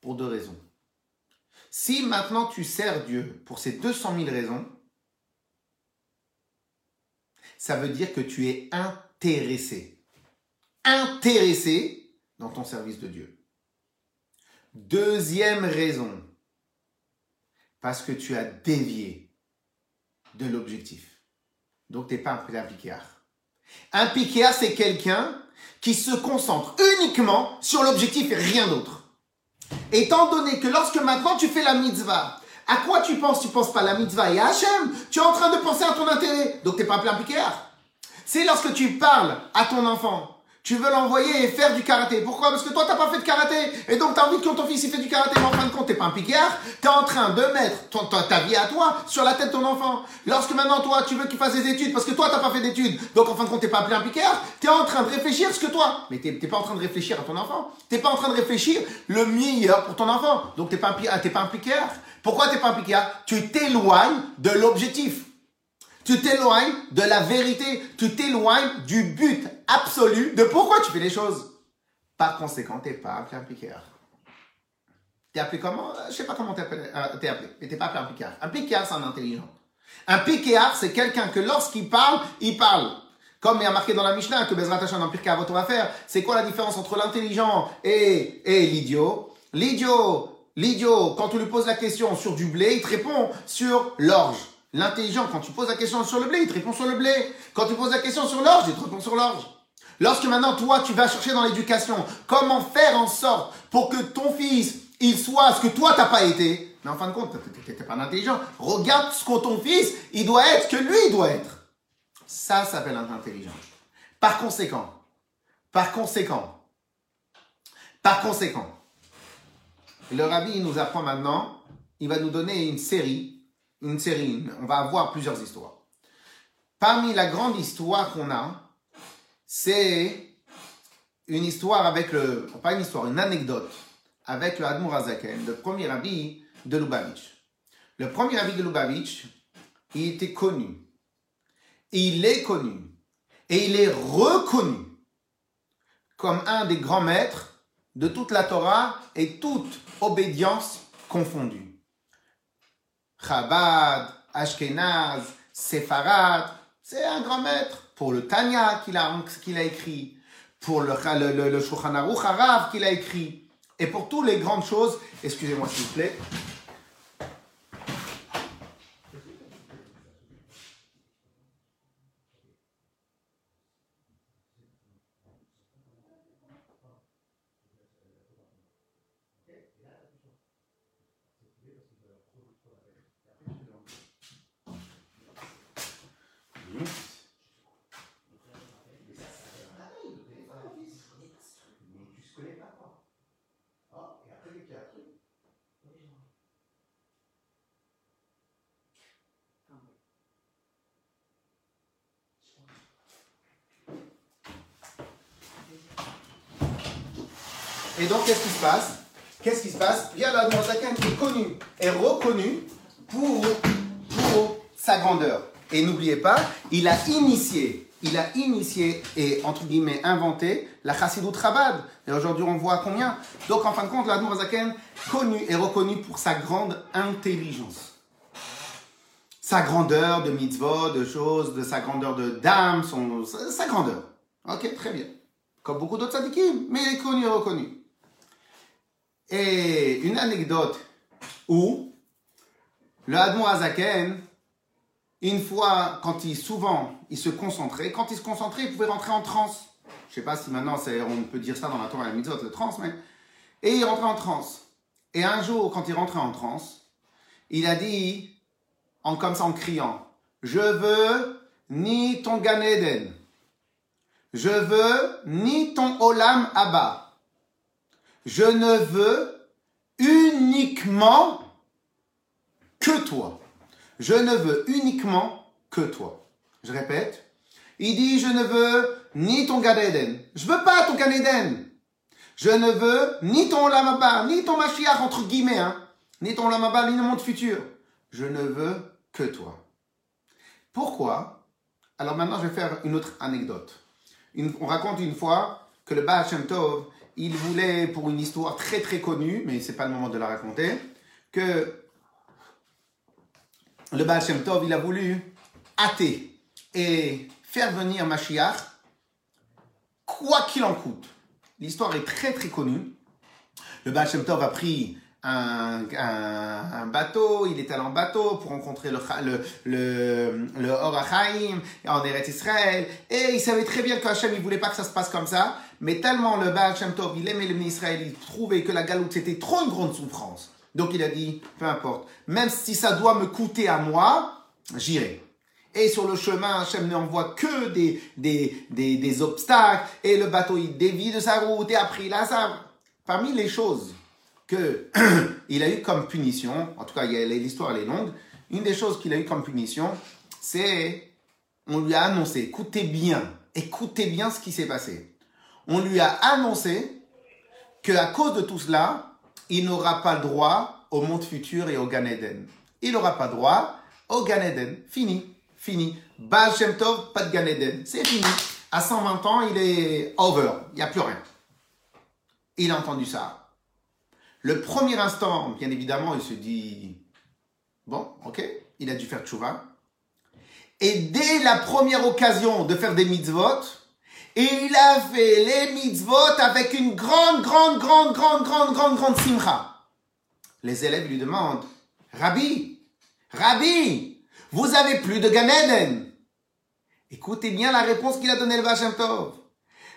Pour deux raisons. Si maintenant tu sers Dieu pour ces 200 000 raisons, ça veut dire que tu es intéressé intéressé dans ton service de Dieu. Deuxième raison, parce que tu as dévié de l'objectif. Donc, tu n'es pas un piquéard. Un piquéard, c'est quelqu'un qui se concentre uniquement sur l'objectif et rien d'autre. Étant donné que lorsque maintenant tu fais la mitzvah, à quoi tu penses? Tu penses pas à la mitzvah et à Hachem. Tu es en train de penser à ton intérêt. Donc, tu n'es pas un piquéard. C'est lorsque tu parles à ton enfant tu veux l'envoyer et faire du karaté. Pourquoi? Parce que toi, t'as pas fait de karaté. Et donc, tu as envie que ton fils il fait du karaté. Mais en fin de compte, t'es pas un piqueur. Tu es en train de mettre ta, vie à toi sur la tête de ton enfant. Lorsque maintenant, toi, tu veux qu'il fasse des études parce que toi, t'as pas fait d'études. Donc, en fin de compte, t'es pas appelé un piqueur. Tu es en train de réfléchir ce que toi. Mais tu n'es pas en train de réfléchir à ton enfant. T'es pas en train de réfléchir le meilleur pour ton enfant. Donc, t'es pas un, pas un piqueur. Pourquoi t'es pas un piqueur Tu t'éloignes de l'objectif. Tu t'éloignes de la vérité. Tu t'éloignes du but absolu de pourquoi tu fais les choses. Par conséquent, t'es pas appelé un piqueur. T'es appelé comment? Je sais pas comment t'es appelé, euh, appelé, mais t'es pas appelé un piqueur. Un piqueur, c'est un intelligent. Un piqueur, c'est quelqu'un que lorsqu'il parle, il parle. Comme il y a marqué dans la Mishnah que Bezrat Hashem dans Pirkei Avot va faire, c'est quoi la différence entre l'intelligent et, et l'idiot? L'idiot, l'idiot, quand tu lui poses la question sur du blé, il te répond sur l'orge. L'intelligent, quand tu poses la question sur le blé, il te répond sur le blé. Quand tu poses la question sur l'orge, il te répond sur l'orge. Lorsque maintenant, toi, tu vas chercher dans l'éducation comment faire en sorte pour que ton fils, il soit ce que toi, t'as pas été. Mais en fin de compte, t'es pas intelligent. Regarde ce que ton fils, il doit être, que lui, il doit être. Ça s'appelle intelligence. Par conséquent, par conséquent, par conséquent, le rabbi nous apprend maintenant, il va nous donner une série une série, on va avoir plusieurs histoires. Parmi la grande histoire qu'on a, c'est une histoire avec le, pas une histoire, une anecdote avec le Admour Azaken, le premier habit de Lubavitch. Le premier habit de Lubavitch, il était connu. Il est connu. Et il est reconnu comme un des grands maîtres de toute la Torah et toute obédience confondue. Chabad, Ashkenaz, Sepharad. C'est un grand maître. Pour le Tanya qu'il a, a écrit, pour le, le, le, Harav qu'il a écrit, et pour toutes les grandes choses, excusez-moi s'il vous plaît, Et donc, qu'est-ce qui se passe? Qu'est-ce qui se passe? Il y a la est connu et reconnu pour, pour sa grandeur. Et n'oubliez pas, il a initié, il a initié et, entre guillemets, inventé la Chassidut Chabad. Et aujourd'hui, on voit combien? Donc, en fin de compte, Zaken, connu et reconnu pour sa grande intelligence. Sa grandeur de mitzvot, de choses, de sa grandeur de dame, son, sa, grandeur. Ok, très bien. Comme beaucoup d'autres sadikim, mais est connu et reconnu. Et une anecdote où le Admon Azaken, une fois, quand il, souvent, il se concentrait, quand il se concentrait, il pouvait rentrer en transe. Je sais pas si maintenant on peut dire ça dans la Torah et la le transe, mais. Et il rentrait en transe. Et un jour, quand il rentrait en transe, il a dit, en comme ça en criant, je veux ni ton Gan Eden, je veux ni ton Olam Abba. Je ne veux uniquement que toi. Je ne veux uniquement que toi. Je répète. Il dit, je ne veux ni ton Gan Eden. Je veux pas ton Gan Eden. Je ne veux ni ton Olamaba, ni ton Mashiach, entre guillemets, hein, ni ton Olamaba, ni le monde futur. Je ne veux que toi. Pourquoi? Alors maintenant, je vais faire une autre anecdote. on raconte une fois que le Baal Tov, il voulait, pour une histoire très très connue, mais c'est pas le moment de la raconter, que le Baal Tov, il a voulu hâter et faire venir Mashiach, quoi qu'il en coûte. L'histoire est très très connue. Le Baal Tov a pris un, bateau, il est allé en bateau pour rencontrer le, le, le, en Eretz Israël, et il savait très bien que Hachem, il voulait pas que ça se passe comme ça, mais tellement le Baal Shem Tov, il aimait le Israël, il trouvait que la galoute c'était trop une grande souffrance. Donc il a dit, peu importe, même si ça doit me coûter à moi, j'irai. Et sur le chemin, Hachem n'envoie que des, des, des, des, obstacles, et le bateau il dévie de sa route, et après a ça. Parmi les choses que <clears throat> il a eu comme punition, en tout cas l'histoire elle est longue, une des choses qu'il a eu comme punition, c'est on lui a annoncé, écoutez bien, écoutez bien ce qui s'est passé. On lui a annoncé que à cause de tout cela, il n'aura pas droit au monde futur et au Gan Eden. Il n'aura pas droit au Gan Eden. Fini, fini. Baal pas de Gan Eden. C'est fini. À 120 ans, il est over. Il n'y a plus rien. Il a entendu ça. Le premier instant, bien évidemment, il se dit, bon, ok, il a dû faire tchouva. Et dès la première occasion de faire des mitzvot, il a fait les mitzvot avec une grande, grande, grande, grande, grande, grande, grande simcha. Les élèves lui demandent, Rabbi, Rabbi, vous avez plus de Gan Eden? Écoutez bien la réponse qu'il a donnée le Vachem Tov.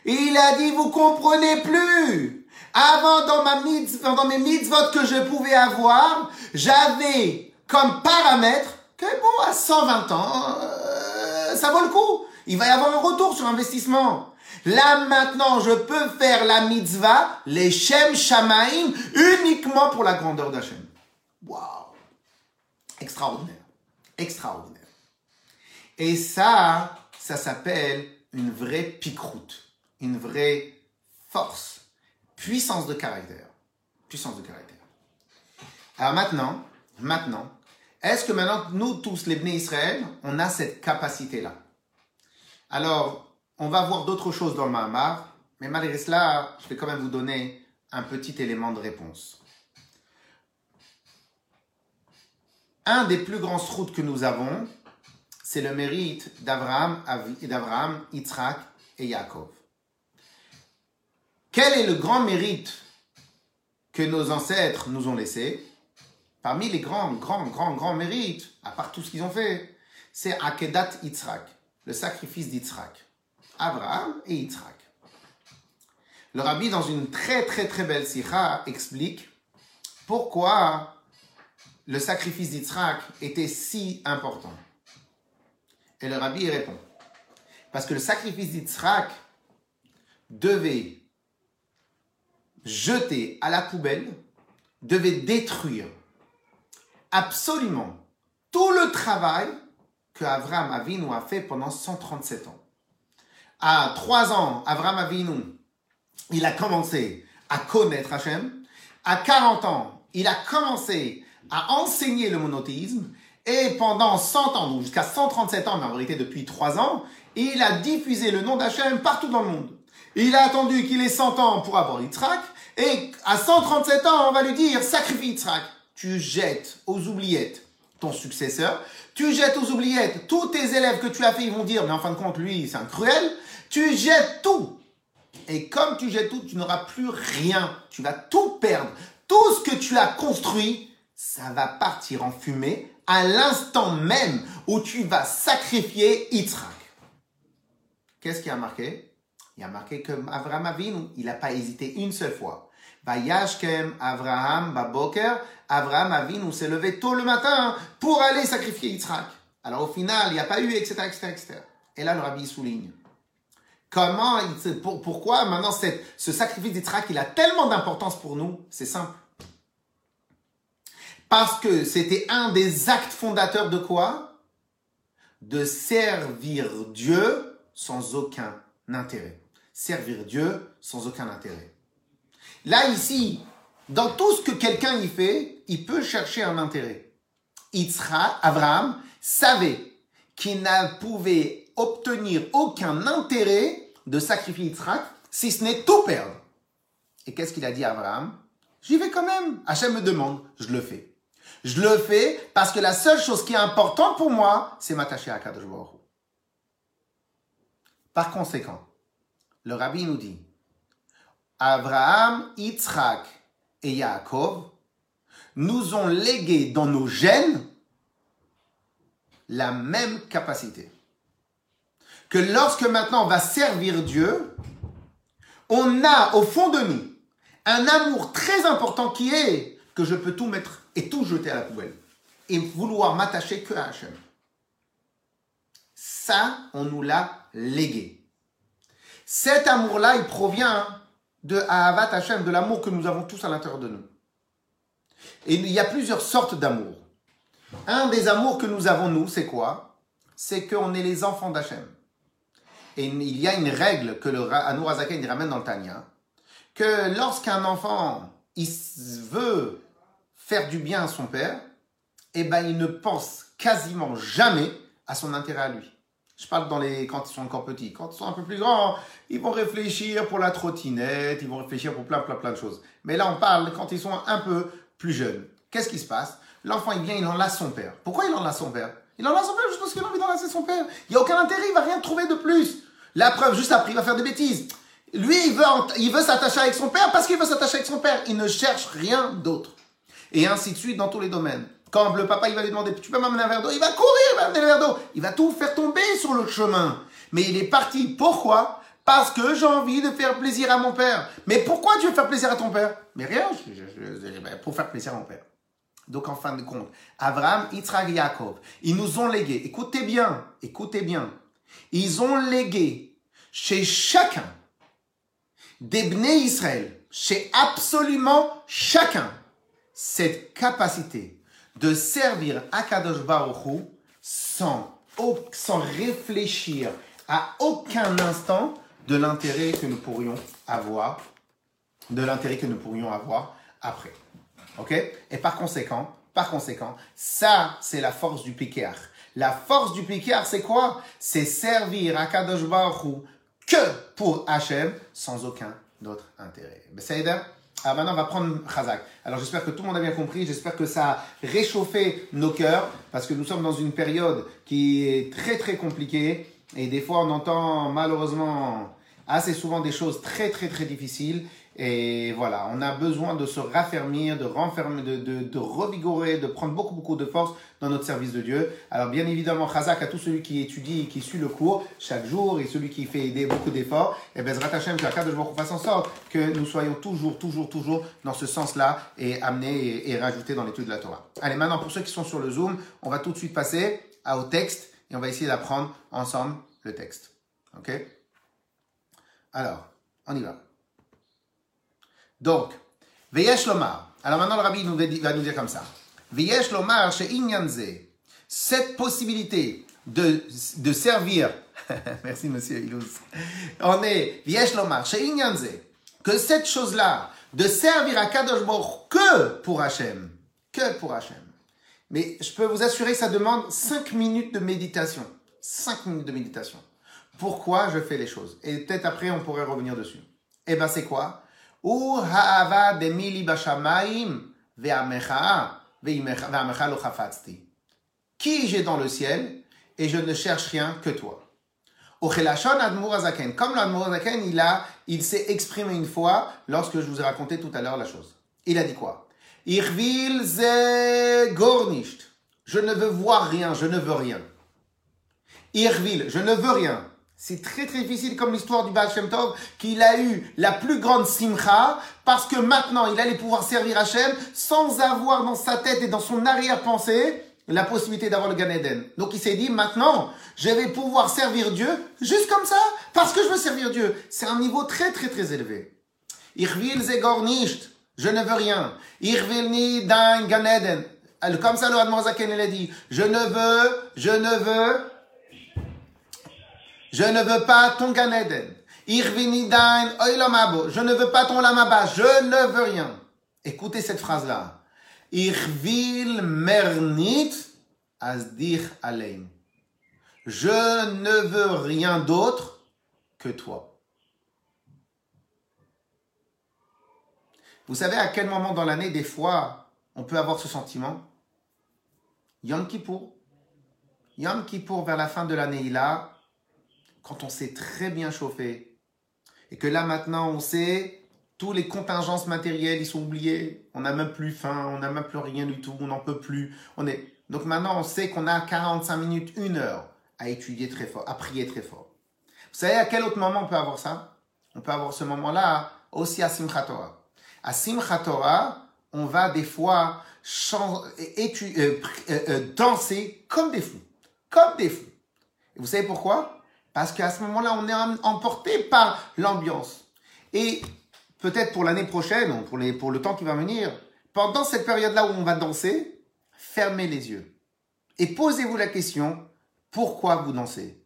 Il a dit, vous comprenez plus. Avant, dans mes mitzvot que je pouvais avoir, j'avais comme paramètre que bon, à 120 ans, euh, ça vaut le coup. Il va y avoir un retour sur investissement. Là maintenant, je peux faire la mitzvah, les Shem Shamaim, uniquement pour la grandeur d'Hachem. Waouh Extraordinaire. Extraordinaire. Et ça, ça s'appelle une vraie piqueroute, une vraie force. Puissance de caractère. Puissance de caractère. Alors maintenant, maintenant, est-ce que maintenant, nous tous, les Bnei Israël, on a cette capacité-là? Alors, on va voir d'autres choses dans le Mahamar, mais malgré cela, je vais quand même vous donner un petit élément de réponse. Un des plus grands routes que nous avons, c'est le mérite d'Abraham, d'Abraham, Yitzhak et Yaakov. Quel est le grand mérite que nos ancêtres nous ont laissé? Parmi les grands, grands, grands, grands mérites, à part tout ce qu'ils ont fait, c'est Akedat Yitzhak, le sacrifice d'Yitzhak. Abraham et Yitzhak. Le rabbi, dans une très très très belle sikha, explique pourquoi le sacrifice d'Yitzhak était si important. Et le rabbi répond parce que le sacrifice d'Yitzhak devait jeter à la poubelle, devait détruire absolument tout le travail que Avram Avinu a fait pendant 137 ans. À trois ans, Avram Avinu, il a commencé à connaître Hachem. À 40 ans, il a commencé à enseigner le monothéisme. Et pendant 100 ans, jusqu'à 137 ans, mais en réalité depuis 3 ans, il a diffusé le nom d'Hachem partout dans le monde. Il a attendu qu'il ait 100 ans pour avoir Yitzhak. Et à 137 ans, on va lui dire, sacrifie Yitzhak. Tu jettes aux oubliettes ton successeur. Tu jettes aux oubliettes tous tes élèves que tu as fait, ils vont dire, mais en fin de compte, lui, c'est un cruel. Tu jettes tout. Et comme tu jettes tout, tu n'auras plus rien. Tu vas tout perdre. Tout ce que tu as construit, ça va partir en fumée à l'instant même où tu vas sacrifier Yitzhak. Qu'est-ce qui a marqué? Il a marqué que Avraham Avinu, il n'a pas hésité une seule fois. Vayashkem Avraham Baboker, Avraham Avinu s'est levé tôt le matin pour aller sacrifier Yitzhak. Alors au final, il n'y a pas eu, etc., etc., etc. Et là, le rabbi souligne. Comment, pourquoi maintenant ce sacrifice d'Yitzhak, il a tellement d'importance pour nous? C'est simple. Parce que c'était un des actes fondateurs de quoi? De servir Dieu sans aucun intérêt. Servir Dieu sans aucun intérêt. Là, ici, dans tout ce que quelqu'un y fait, il peut chercher un intérêt. Yitzhak, Abraham, savait qu'il ne pouvait obtenir aucun intérêt de sacrifier Yitzhak, si ce n'est tout perdre. Et qu'est-ce qu'il a dit à Abraham? J'y vais quand même. Hachem me demande, je le fais. Je le fais parce que la seule chose qui est importante pour moi, c'est m'attacher à Kadosh Par conséquent, le rabbi nous dit, Abraham, Yitzhak et Yaakov nous ont légué dans nos gènes la même capacité. Que lorsque maintenant on va servir Dieu, on a au fond de nous un amour très important qui est que je peux tout mettre et tout jeter à la poubelle et vouloir m'attacher que à Hachem. Ça, on nous l'a légué. Cet amour-là, il provient de Hachem, de l'amour que nous avons tous à l'intérieur de nous. Et il y a plusieurs sortes d'amour. Un des amours que nous avons, nous, c'est quoi? C'est qu'on est les enfants d'Hachem. Et il y a une règle que le Anour Azaken ramène dans le Tanya, que lorsqu'un enfant il veut faire du bien à son père, eh ben, il ne pense quasiment jamais à son intérêt à lui. Je parle dans les, quand ils sont encore petits. Quand ils sont un peu plus grands, ils vont réfléchir pour la trottinette, ils vont réfléchir pour plein, plein, plein de choses. Mais là, on parle quand ils sont un peu plus jeunes. Qu'est-ce qui se passe? L'enfant, il vient, il enlace son père. Pourquoi il enlace son père? Il enlace son père juste parce qu'il a envie d'enlacer son père. Il n'y a aucun intérêt, il va rien trouver de plus. La preuve, juste après, il va faire des bêtises. Lui, il veut, il veut s'attacher avec son père parce qu'il veut s'attacher avec son père. Il ne cherche rien d'autre. Et ainsi de suite dans tous les domaines. Quand le papa il va lui demander tu peux m'amener un verre d'eau, il va courir, il va le verre d'eau. Il va tout faire tomber sur le chemin. Mais il est parti. Pourquoi? Parce que j'ai envie de faire plaisir à mon père. Mais pourquoi tu veux faire plaisir à ton père? Mais rien, pour faire plaisir à mon père. Donc en fin de compte, Abraham, Yitzhak Yaakov, ils nous ont légué, écoutez bien, écoutez bien, ils ont légué chez chacun des Israël, chez absolument chacun, cette capacité de servir Akadosh Baruch sans, sans réfléchir à aucun instant de l'intérêt que nous pourrions avoir, de l'intérêt que nous pourrions avoir après. Ok? Et par conséquent, par conséquent, ça, c'est la force du Pikéar. La force du Pikéar, c'est quoi? C'est servir Akadosh Baruch que pour Hachem sans aucun autre intérêt. Alors maintenant, on va prendre Khazak. Alors j'espère que tout le monde a bien compris, j'espère que ça a réchauffé nos cœurs, parce que nous sommes dans une période qui est très très compliquée, et des fois on entend malheureusement assez souvent des choses très très très difficiles, et voilà, on a besoin de se raffermir, de renfermer, de, de, de, revigorer, de prendre beaucoup, beaucoup de force dans notre service de Dieu. Alors, bien évidemment, Chazak à tout celui qui étudie et qui suit le cours chaque jour et celui qui fait aider beaucoup d'efforts, et eh bien, Zrat Hashem, la de qu'on fasse en sorte que nous soyons toujours, toujours, toujours dans ce sens-là et amenés et, et rajoutés dans l'étude de la Torah. Allez, maintenant, pour ceux qui sont sur le Zoom, on va tout de suite passer au texte et on va essayer d'apprendre ensemble le texte. OK? Alors, on y va. Donc, Veyesh Lomar. Alors maintenant, le rabbi va nous dire comme ça. Veyesh Lomar chez Inyanze. Cette possibilité de, de servir, <laughs> merci monsieur Ilous, on est Veyesh Lomar chez Inyanze. Que cette chose-là, de servir à Kadosh que pour Hachem. Que pour Hachem. Mais je peux vous assurer que ça demande 5 minutes de méditation. 5 minutes de méditation. Pourquoi je fais les choses? Et peut-être après, on pourrait revenir dessus. Eh ben, c'est quoi? Qui j'ai dans le ciel et je ne cherche rien que toi. Comme l'Admur Azaken, il a, il s'est exprimé une fois lorsque je vous ai raconté tout à l'heure la chose. Il a dit quoi? Je ne veux voir rien, je ne veux rien. Je ne veux rien. C'est très très difficile comme l'histoire du Baal Shem Tov, qu'il a eu la plus grande simcha, parce que maintenant il allait pouvoir servir Hachem sans avoir dans sa tête et dans son arrière-pensée la possibilité d'avoir le Gan Eden. Donc il s'est dit, maintenant, je vais pouvoir servir Dieu juste comme ça, parce que je veux servir Dieu. C'est un niveau très très très élevé. Zegor nicht, je ne veux rien. Irvil ni dein Gan Eden. Comme ça le Admor il a dit, je ne veux, je ne veux je ne veux pas ton Gan Eden. Je ne veux pas ton lamaba. Je ne veux rien. Écoutez cette phrase-là. Irvil mernit asdir. Je ne veux rien d'autre que toi. Vous savez à quel moment dans l'année, des fois, on peut avoir ce sentiment? Yom Kippour. Yom Kippour, vers la fin de l'année, il a quand on s'est très bien chauffé, et que là maintenant on sait, tous les contingences matérielles, ils sont oubliés, on n'a même plus faim, on n'a même plus rien du tout, on n'en peut plus. On est... Donc maintenant on sait qu'on a 45 minutes, une heure à étudier très fort, à prier très fort. Vous savez à quel autre moment on peut avoir ça? On peut avoir ce moment-là aussi à Simchat Torah. À Simchat Torah, on va des fois euh, euh, euh, danser comme des fous. Comme des fous. Et vous savez pourquoi? Parce qu'à ce moment-là, on est emporté par l'ambiance. Et peut-être pour l'année prochaine, pour le temps qui va venir, pendant cette période-là où on va danser, fermez les yeux. Et posez-vous la question, pourquoi vous dansez?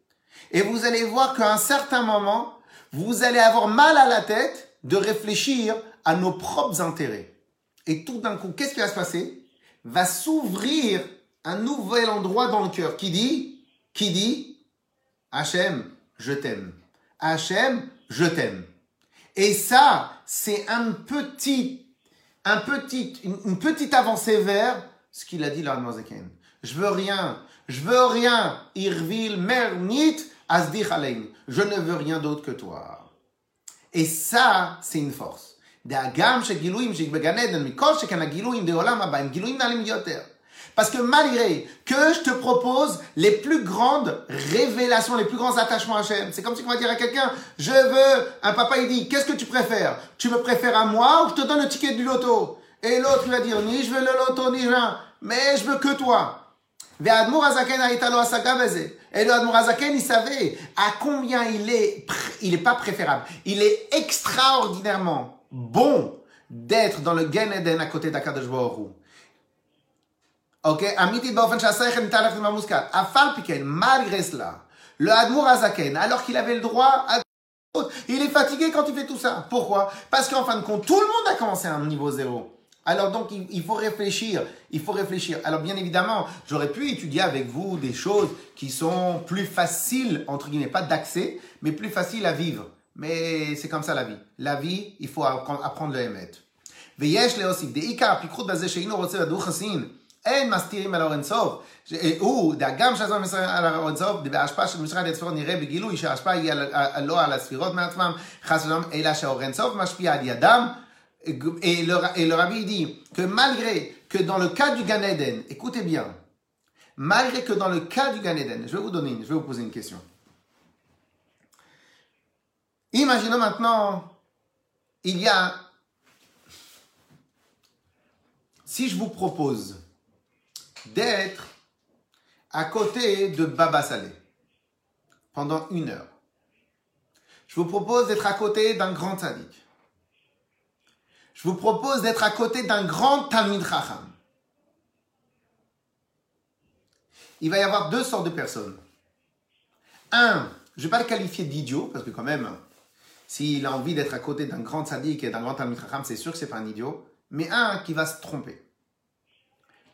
Et vous allez voir qu'à un certain moment, vous allez avoir mal à la tête de réfléchir à nos propres intérêts. Et tout d'un coup, qu'est-ce qui va se passer? Va s'ouvrir un nouvel endroit dans le cœur qui dit, qui dit, Hachem, je t'aime. Hachem, je t'aime. Et ça, c'est un petit, un petit, une, petite avancée vers ce qu'il a dit l'Admozaken. Je veux rien, je veux rien. Irvil mernit asdich alein. Je ne veux rien d'autre que toi. Et ça, c'est une force. דאגם שגילויים שבגן עדן, מכל שכן הגילויים דעולם הבא, הם גילויים נעלים יותר. Parce que malgré que je te propose les plus grandes révélations, les plus grands attachements à Hachem, c'est comme si on va dire à quelqu'un, je veux, un papa il dit, qu'est-ce que tu préfères? Tu me préfères à moi ou je te donne le ticket du loto? Et l'autre il va dire, ni je veux le loto, ni rien, mais je veux que toi. Et le Azaken, il savait à combien il est, il est pas préférable, il est extraordinairement bon d'être dans le Gen Eden à côté d'Akadosh Baruch Ok, Amiti Baofen Tar Lachim Muscat. Afal Piken, malgré cela, le Admour Azaken, alors qu'il avait le droit à il est fatigué quand il fait tout ça. Pourquoi Parce qu'en fin de compte, tout le monde a commencé à un niveau zéro. Alors donc, il, faut réfléchir. Il faut réfléchir. Alors bien évidemment, j'aurais pu étudier avec vous des choses qui sont plus faciles, entre guillemets, pas d'accès, mais plus faciles à vivre. Mais c'est comme ça la vie. La vie, il faut apprendre le émettre. Le de ikar pikrut. אין מסתירים על אורן סוף. הוא, גם שהזמן מסתירים על אורן סוף, בהשפעה של משרד הספירות נראה בגילוי שההשפעה היא על, לא על הספירות מעצמם, חס ושלום, אלא שהאורן סוף משפיע על ידם. Et le, et le rabbi dit que malgré que dans le cas du Gan Eden, écoutez bien, malgré que dans le cas du Gan Eden, je vais vous donner, je vais vous poser une question. Imaginons maintenant, il y a, si je vous propose d'être à côté de Baba Saleh pendant une heure, je vous propose d'être à côté d'un grand sadique. Je vous propose d'être à côté d'un grand Talmid. Il va y avoir deux sortes de personnes. Un, je ne vais pas le qualifier d'idiot, parce que quand même, s'il a envie d'être à côté d'un grand sadique et d'un grand Chacham, c'est sûr que ce n'est pas un idiot. Mais un qui va se tromper.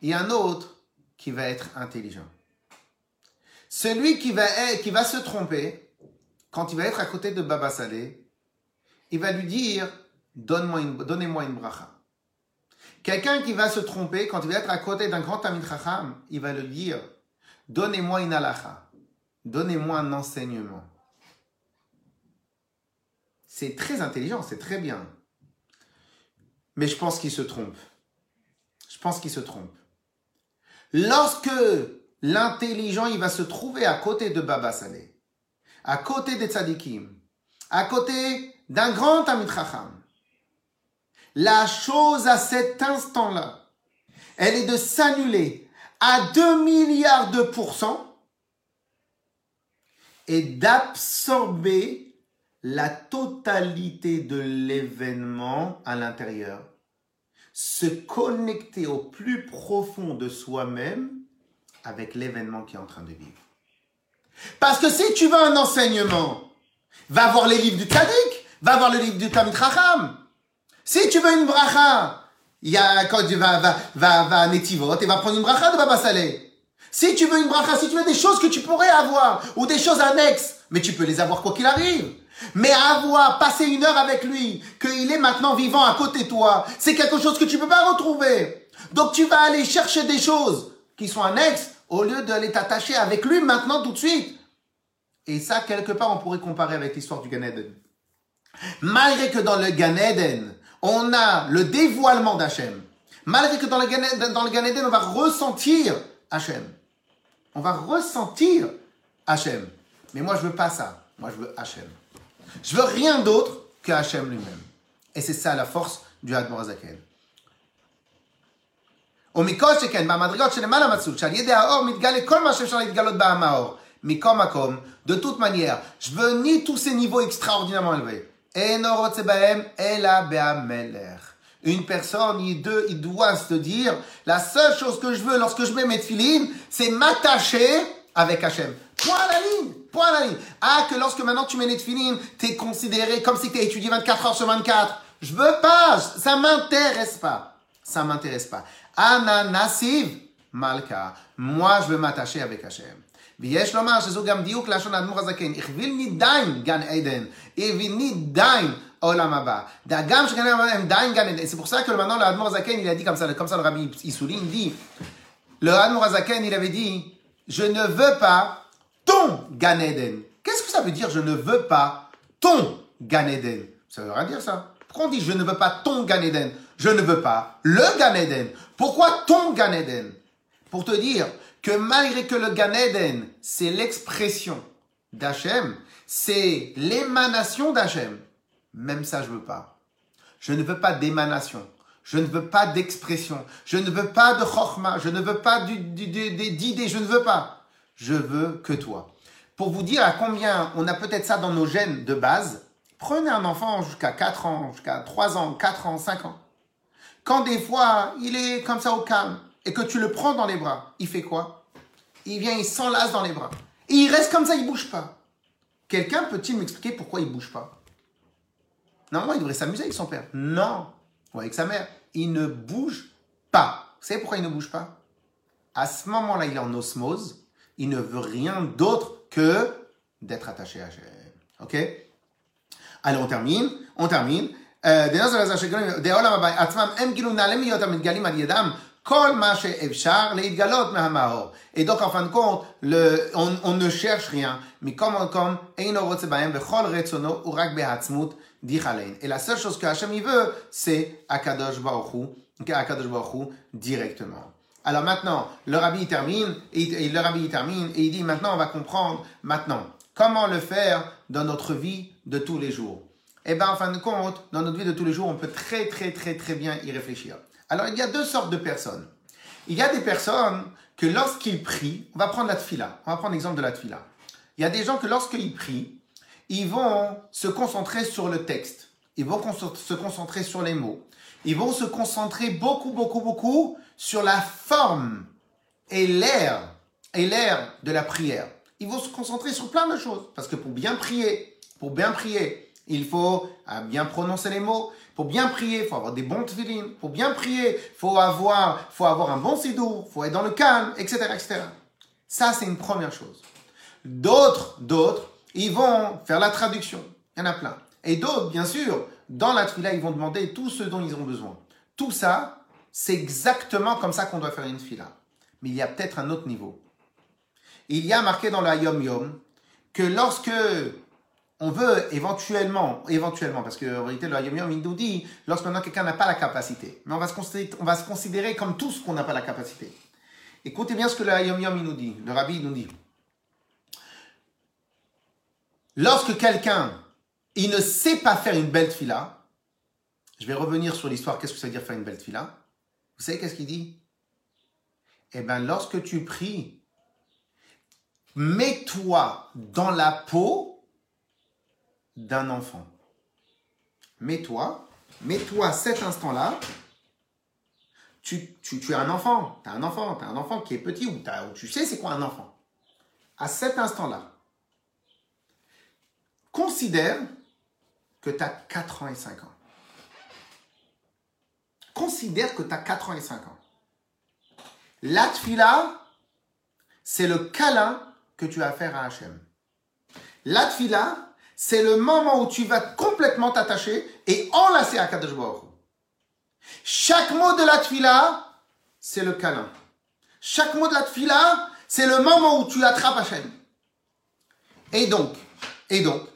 Et un autre qui va être intelligent. Celui qui va, se tromper, quand il va être à côté de Baba Saleh, il va lui dire donnez-moi une bracha. Quelqu'un qui va se tromper, quand il va être à côté d'un grand Tamid Chacham, il va le dire Donnez-moi une halacha. Donnez-moi un enseignement. C'est très intelligent, c'est très bien. Mais je pense qu'il se trompe. Je pense qu'il se trompe. Lorsque l'intelligent, il va se trouver à côté de Baba Saleh, à côté des tzadikim, à côté d'un grand Tamid Chacham, la chose à cet instant-là, elle est de s'annuler à 2 milliards de pourcents et d'absorber la totalité de l'événement à l'intérieur, se connecter au plus profond de soi-même avec l'événement qui est en train de vivre. Parce que si tu veux un enseignement, va voir les livres du Tzadik, va voir le livre du Tamid Chacham, si tu veux une bracha, il y a, quand tu vas, va, va, à Netivot et va prendre une bracha de Baba Saleh. Si tu veux une bracha, si tu veux des choses que tu pourrais avoir, ou des choses annexes, mais tu peux les avoir quoi qu'il arrive. Mais avoir passé une heure avec lui, qu'il est maintenant vivant à côté de toi, c'est quelque chose que tu peux pas retrouver. Donc tu vas aller chercher des choses qui sont annexes au lieu d'aller t'attacher avec lui maintenant tout de suite. Et ça, quelque part, on pourrait comparer avec l'histoire du Gan Eden. Malgré que dans le Gan Eden, on a le dévoilement d'Hachem. Malgré que dans le, dans le on va ressentir Hachem. On va ressentir Hachem. Mais moi, je veux pas ça. Moi, je veux Hachem. Je veux rien d'autre que Hachem lui-même. Et c'est ça la force du Hadmor Azaken. ומכל שכן, במדרגות שלמעלה מצאו, שעל ידי האור מתגלה כל מה שאפשר להתגלות בעם האור. מכל מקום, de toute manière, je veux ni tous ces niveaux extraordinairement élevés, une personne, il, il doit se dire, la seule chose que je veux lorsque je mets mes filines, c'est m'attacher avec Hachem. Point à la ligne, point à la ligne. Ah, que lorsque maintenant tu mets les filines, t'es considéré comme si t'es étudié 24 heures sur 24. Je veux pas, ça m'intéresse pas. Ça m'intéresse pas. Ana Nassiv, Malka. Moi, je veux m'attacher avec Hachem. ויש לומר שזו גם דיוק לשון האדמו"ר הזקן, הכוויל נידיין גן עדן, הבין נידיין עולם הבא. גם שגן עדן הם דיין גן עדן. C'est pour ça que maintenant le Admor Zaken, il a dit comme ça, comme ça le rabbi il souligne, il dit, le Admor Zaken, il avait dit, je ne veux pas ton Gan Eden. Qu'est-ce que ça veut dire, je ne veux pas ton Gan Eden? Ça veut rien dire ça. Pourquoi on dit, je ne veux pas ton Gan Eden? Je ne veux pas le Gan Eden. Pourquoi ton Gan Eden? Pour te dire, que malgré que le Gan Eden, c'est l'expression d'Hachem, c'est l'émanation d'Hachem, même ça, je veux pas. Je ne veux pas d'émanation. Je ne veux pas d'expression. Je ne veux pas de chorma. Je ne veux pas d'idées. Je ne veux pas. Je veux que toi. Pour vous dire à combien on a peut-être ça dans nos gènes de base, prenez un enfant jusqu'à 4 ans, jusqu'à 3 ans, 4 ans, 5 ans. Quand des fois, il est comme ça au calme, et que tu le prends dans les bras, il fait quoi? Il vient, il s'enlace dans les bras. Et il reste comme ça, il bouge pas. Quelqu'un peut-il m'expliquer pourquoi il bouge pas? Normalement, il devrait s'amuser avec son père. Non ou avec sa mère, il ne bouge pas. Vous savez pourquoi il ne bouge pas? À ce moment-là, il est en osmose. Il ne veut rien d'autre que d'être attaché à Hachem. Ok? Alors on termine, on termine. Euh, Et donc, en fin de compte, on, ne cherche rien. Mais comme, comme, et la seule chose que Hachem y veut, c'est Akadosh Baruchu, Akadosh Baruchu directement. Alors maintenant, le rabbi termine, et, termine, et il dit maintenant on va comprendre, maintenant, comment le faire dans notre vie de tous les jours. Eh bien, en fin de compte, dans notre vie de tous les jours, on peut très, très, très, très bien y réfléchir. Alors, il y a deux sortes de personnes. Il y a des personnes que lorsqu'ils prient, on va prendre la tfila, on va prendre l'exemple de la tfila. Il y a des gens que lorsqu'ils prient, ils vont se concentrer sur le texte, ils vont se concentrer sur les mots, ils vont se concentrer beaucoup, beaucoup, beaucoup sur la forme et l'air, et l'air de la prière. Ils vont se concentrer sur plein de choses, parce que pour bien prier, pour bien prier, il faut euh, bien prononcer les mots. Pour bien prier, il faut avoir des bons tefillin. Pour bien prier, il faut avoir, faut avoir un bon sidour, il faut être dans le calme, etc., etc. Ça, c'est une première chose. D'autres, d'autres, ils vont faire la traduction. Il y en a plein. Et d'autres, bien sûr, dans la tefila, ils vont demander tout ce dont ils ont besoin. Tout ça, c'est exactement comme ça qu'on doit faire une fila. Mais il y a peut-être un autre niveau. Il y a marqué dans la Yom Yom que lorsque on veut éventuellement, éventuellement, parce qu'en réalité, le Hayom Yom, il nous dit, lorsque quelqu'un n'a pas la capacité, mais on va se considérer, on va se considérer comme qu'on n'a pas la capacité. Écoutez bien ce que le Yom, il nous dit, le Rabbi, nous dit. Lorsque quelqu'un, il ne sait pas faire une belle fila, je vais revenir sur l'histoire, qu'est-ce que ça veut dire faire une belle fila Vous savez qu'est-ce qu'il dit? Eh bien, lorsque tu pries, mets-toi dans la peau d'un enfant. Mets-toi, mets-toi cet instant-là, tu, tu, es un enfant, tu as un enfant, tu as un enfant qui est petit ou, ou tu sais c'est quoi un enfant. À cet instant-là, considère que tu as 4 ans et 5 ans. Considère que tu as 4 ans et 5 ans. La tfila, c'est le câlin que tu vas faire à Hachem. La tfila, c'est le moment où tu vas complètement t'attacher et enlacer à Kadosh Chaque mot de la tfila, c'est le câlin. Chaque mot de la tfila, c'est le moment où tu attrapes Hachem. Et donc, et donc,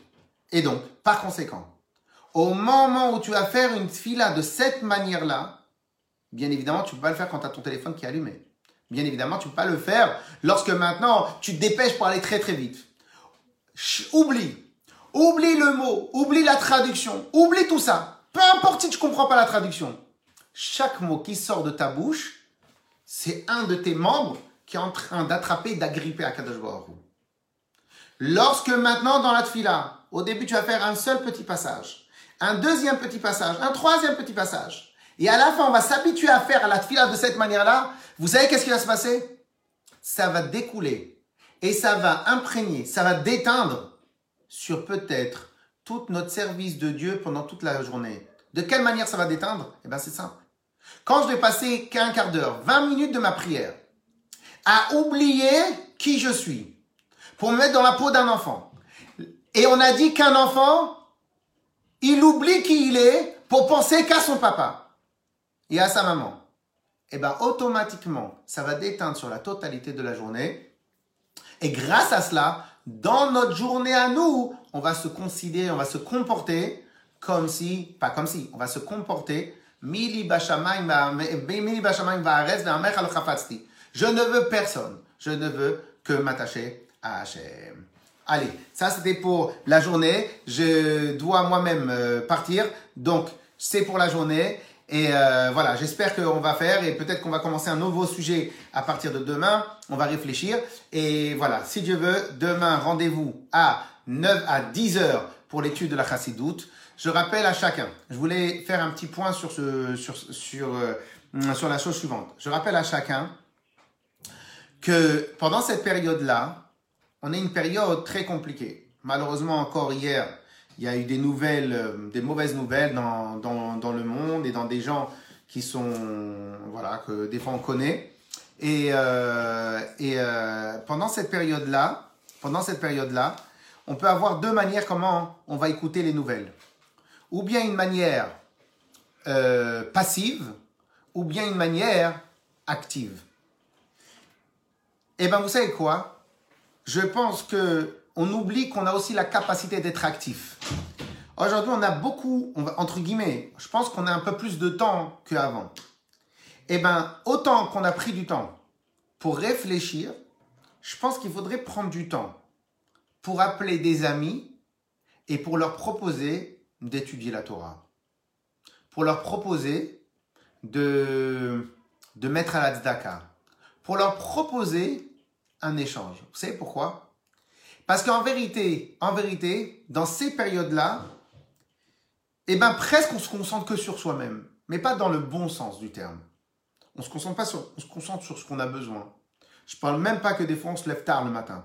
et donc, par conséquent, au moment où tu vas faire une tfila de cette manière-là, bien évidemment, tu ne peux pas le faire quand tu as ton téléphone qui est allumé. Bien évidemment, tu ne peux pas le faire lorsque maintenant tu te dépêches pour aller très très vite. oublie, Oublie le mot, oublie la traduction, oublie tout ça. Peu importe si tu comprends pas la traduction. Chaque mot qui sort de ta bouche, c'est un de tes membres qui est en train d'attraper, d'agripper à Kadosh Lorsque maintenant dans la tfila, au début tu vas faire un seul petit passage, un deuxième petit passage, un troisième petit passage, et à la fin on va s'habituer à faire la tfila de cette manière-là, vous savez qu'est-ce qui va se passer? Ça va découler et ça va imprégner, ça va déteindre sur peut-être tout notre service de Dieu pendant toute la journée. De quelle manière ça va déteindre? Eh bien, c'est simple. Quand je vais passer qu'un quart d'heure, 20 minutes de ma prière, à oublier qui je suis, pour me mettre dans la peau d'un enfant. Et on a dit qu'un enfant, il oublie qui il est pour penser qu'à son papa et à sa maman. Eh bien, automatiquement, ça va déteindre sur la totalité de la journée. Et grâce à cela, dans notre journée à nous, on va se considérer, on va se comporter comme si, pas comme si, on va se comporter je ne veux personne. Je ne veux que m'attacher à Hachem. Allez, ça c'était pour la journée. Je dois moi-même euh, partir. Donc, c'est pour la journée. Et euh, voilà, j'espère qu'on va faire et peut-être qu'on va commencer un nouveau sujet à partir de demain. On va réfléchir. Et voilà, si Dieu veut, demain, rendez-vous à 9 à 10 heures pour l'étude de la chassidoute. Je rappelle à chacun, je voulais faire un petit point sur, ce, sur, sur, euh, sur la chose suivante. Je rappelle à chacun que pendant cette période-là, on est une période très compliquée. Malheureusement, encore hier, il y a eu des nouvelles, euh, des mauvaises nouvelles dans, dans, le monde et dans des gens qui sont, voilà, que des fois on connaît. Et, euh, et euh, pendant cette période-là, pendant cette période-là, on peut avoir deux manières comment on va écouter les nouvelles. ou bien une manière passive, ou bien une manière active. Eh bien, vous savez quoi? Je pense que on oublie qu'on a aussi la capacité d'être actif. Aujourd'hui, on a beaucoup, entre guillemets, je pense qu'on a un peu plus de temps qu'avant. Eh bien, autant qu'on a pris du temps pour réfléchir, je pense qu'il faudrait prendre du temps pour appeler des amis et pour leur proposer d'étudier la Torah. Pour leur proposer de, de mettre à la tzedaka. Pour leur proposer un échange. Vous savez pourquoi? Parce qu'en vérité, en vérité, dans ces périodes-là, eh ben presque on se concentre que sur soi-même, mais pas dans le bon sens du terme. On se concentre pas sur, on se concentre sur ce qu'on a besoin. Je parle même pas que des fois on se lève tard le matin.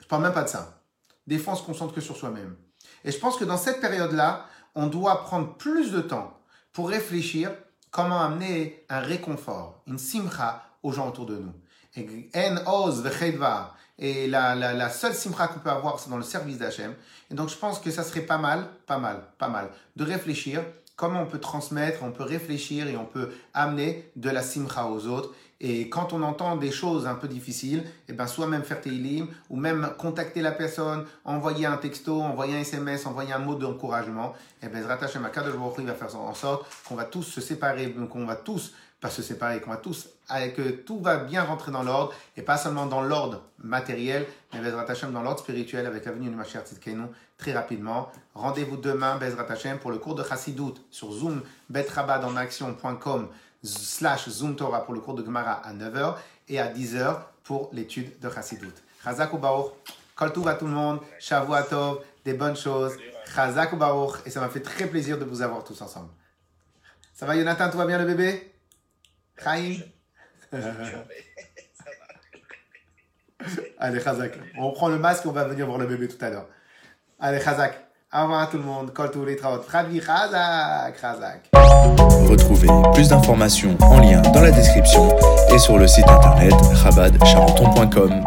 Je parle même pas de ça. Des fois on se concentre que sur soi-même. Et je pense que dans cette période-là, on doit prendre plus de temps pour réfléchir comment amener un réconfort, une simcha aux gens autour de nous. Et et la, la, la seule simcha qu'on peut avoir, c'est dans le service d'Hachem. Et donc, je pense que ça serait pas mal, pas mal, pas mal, de réfléchir comment on peut transmettre, on peut réfléchir et on peut amener de la simcha aux autres. Et quand on entend des choses un peu difficiles, eh ben, soit même faire teilim, ou même contacter la personne, envoyer un texto, envoyer un SMS, envoyer un mot d'encouragement, et eh ben, Zratachem Akadosh va faire en sorte qu'on va tous se séparer, qu'on va tous pas se séparer, qu'on va tous, que tout va bien rentrer dans l'ordre, et pas seulement dans l'ordre matériel, mais Bezrat Hashem dans l'ordre spirituel avec la venue du Mashiach Tzidkenu très rapidement. Rendez-vous demain, Bezrat Hashem, pour le cours de Chassidout sur Zoom, betrabadenaction.com slash Zoom Torah pour le cours de Gemara à 9h et à 10h pour l'étude de Chassidout. Chazak ou Baruch, Kol à tout le monde, Shavua Tov, des bonnes choses, Chazak ou Baruch, et ça m'a fait très plaisir de vous avoir tous ensemble. Ça va Jonathan, tout va bien le bébé? Chaim Allez, Khazak. On prend le masque, on va venir voir le bébé tout à l'heure. Allez, Khazak. Au revoir tout le monde. Kol les travaux. Khazak. Khazak. Retrouvez plus d'informations en lien dans la description et sur le site internet chabadcharenton.com.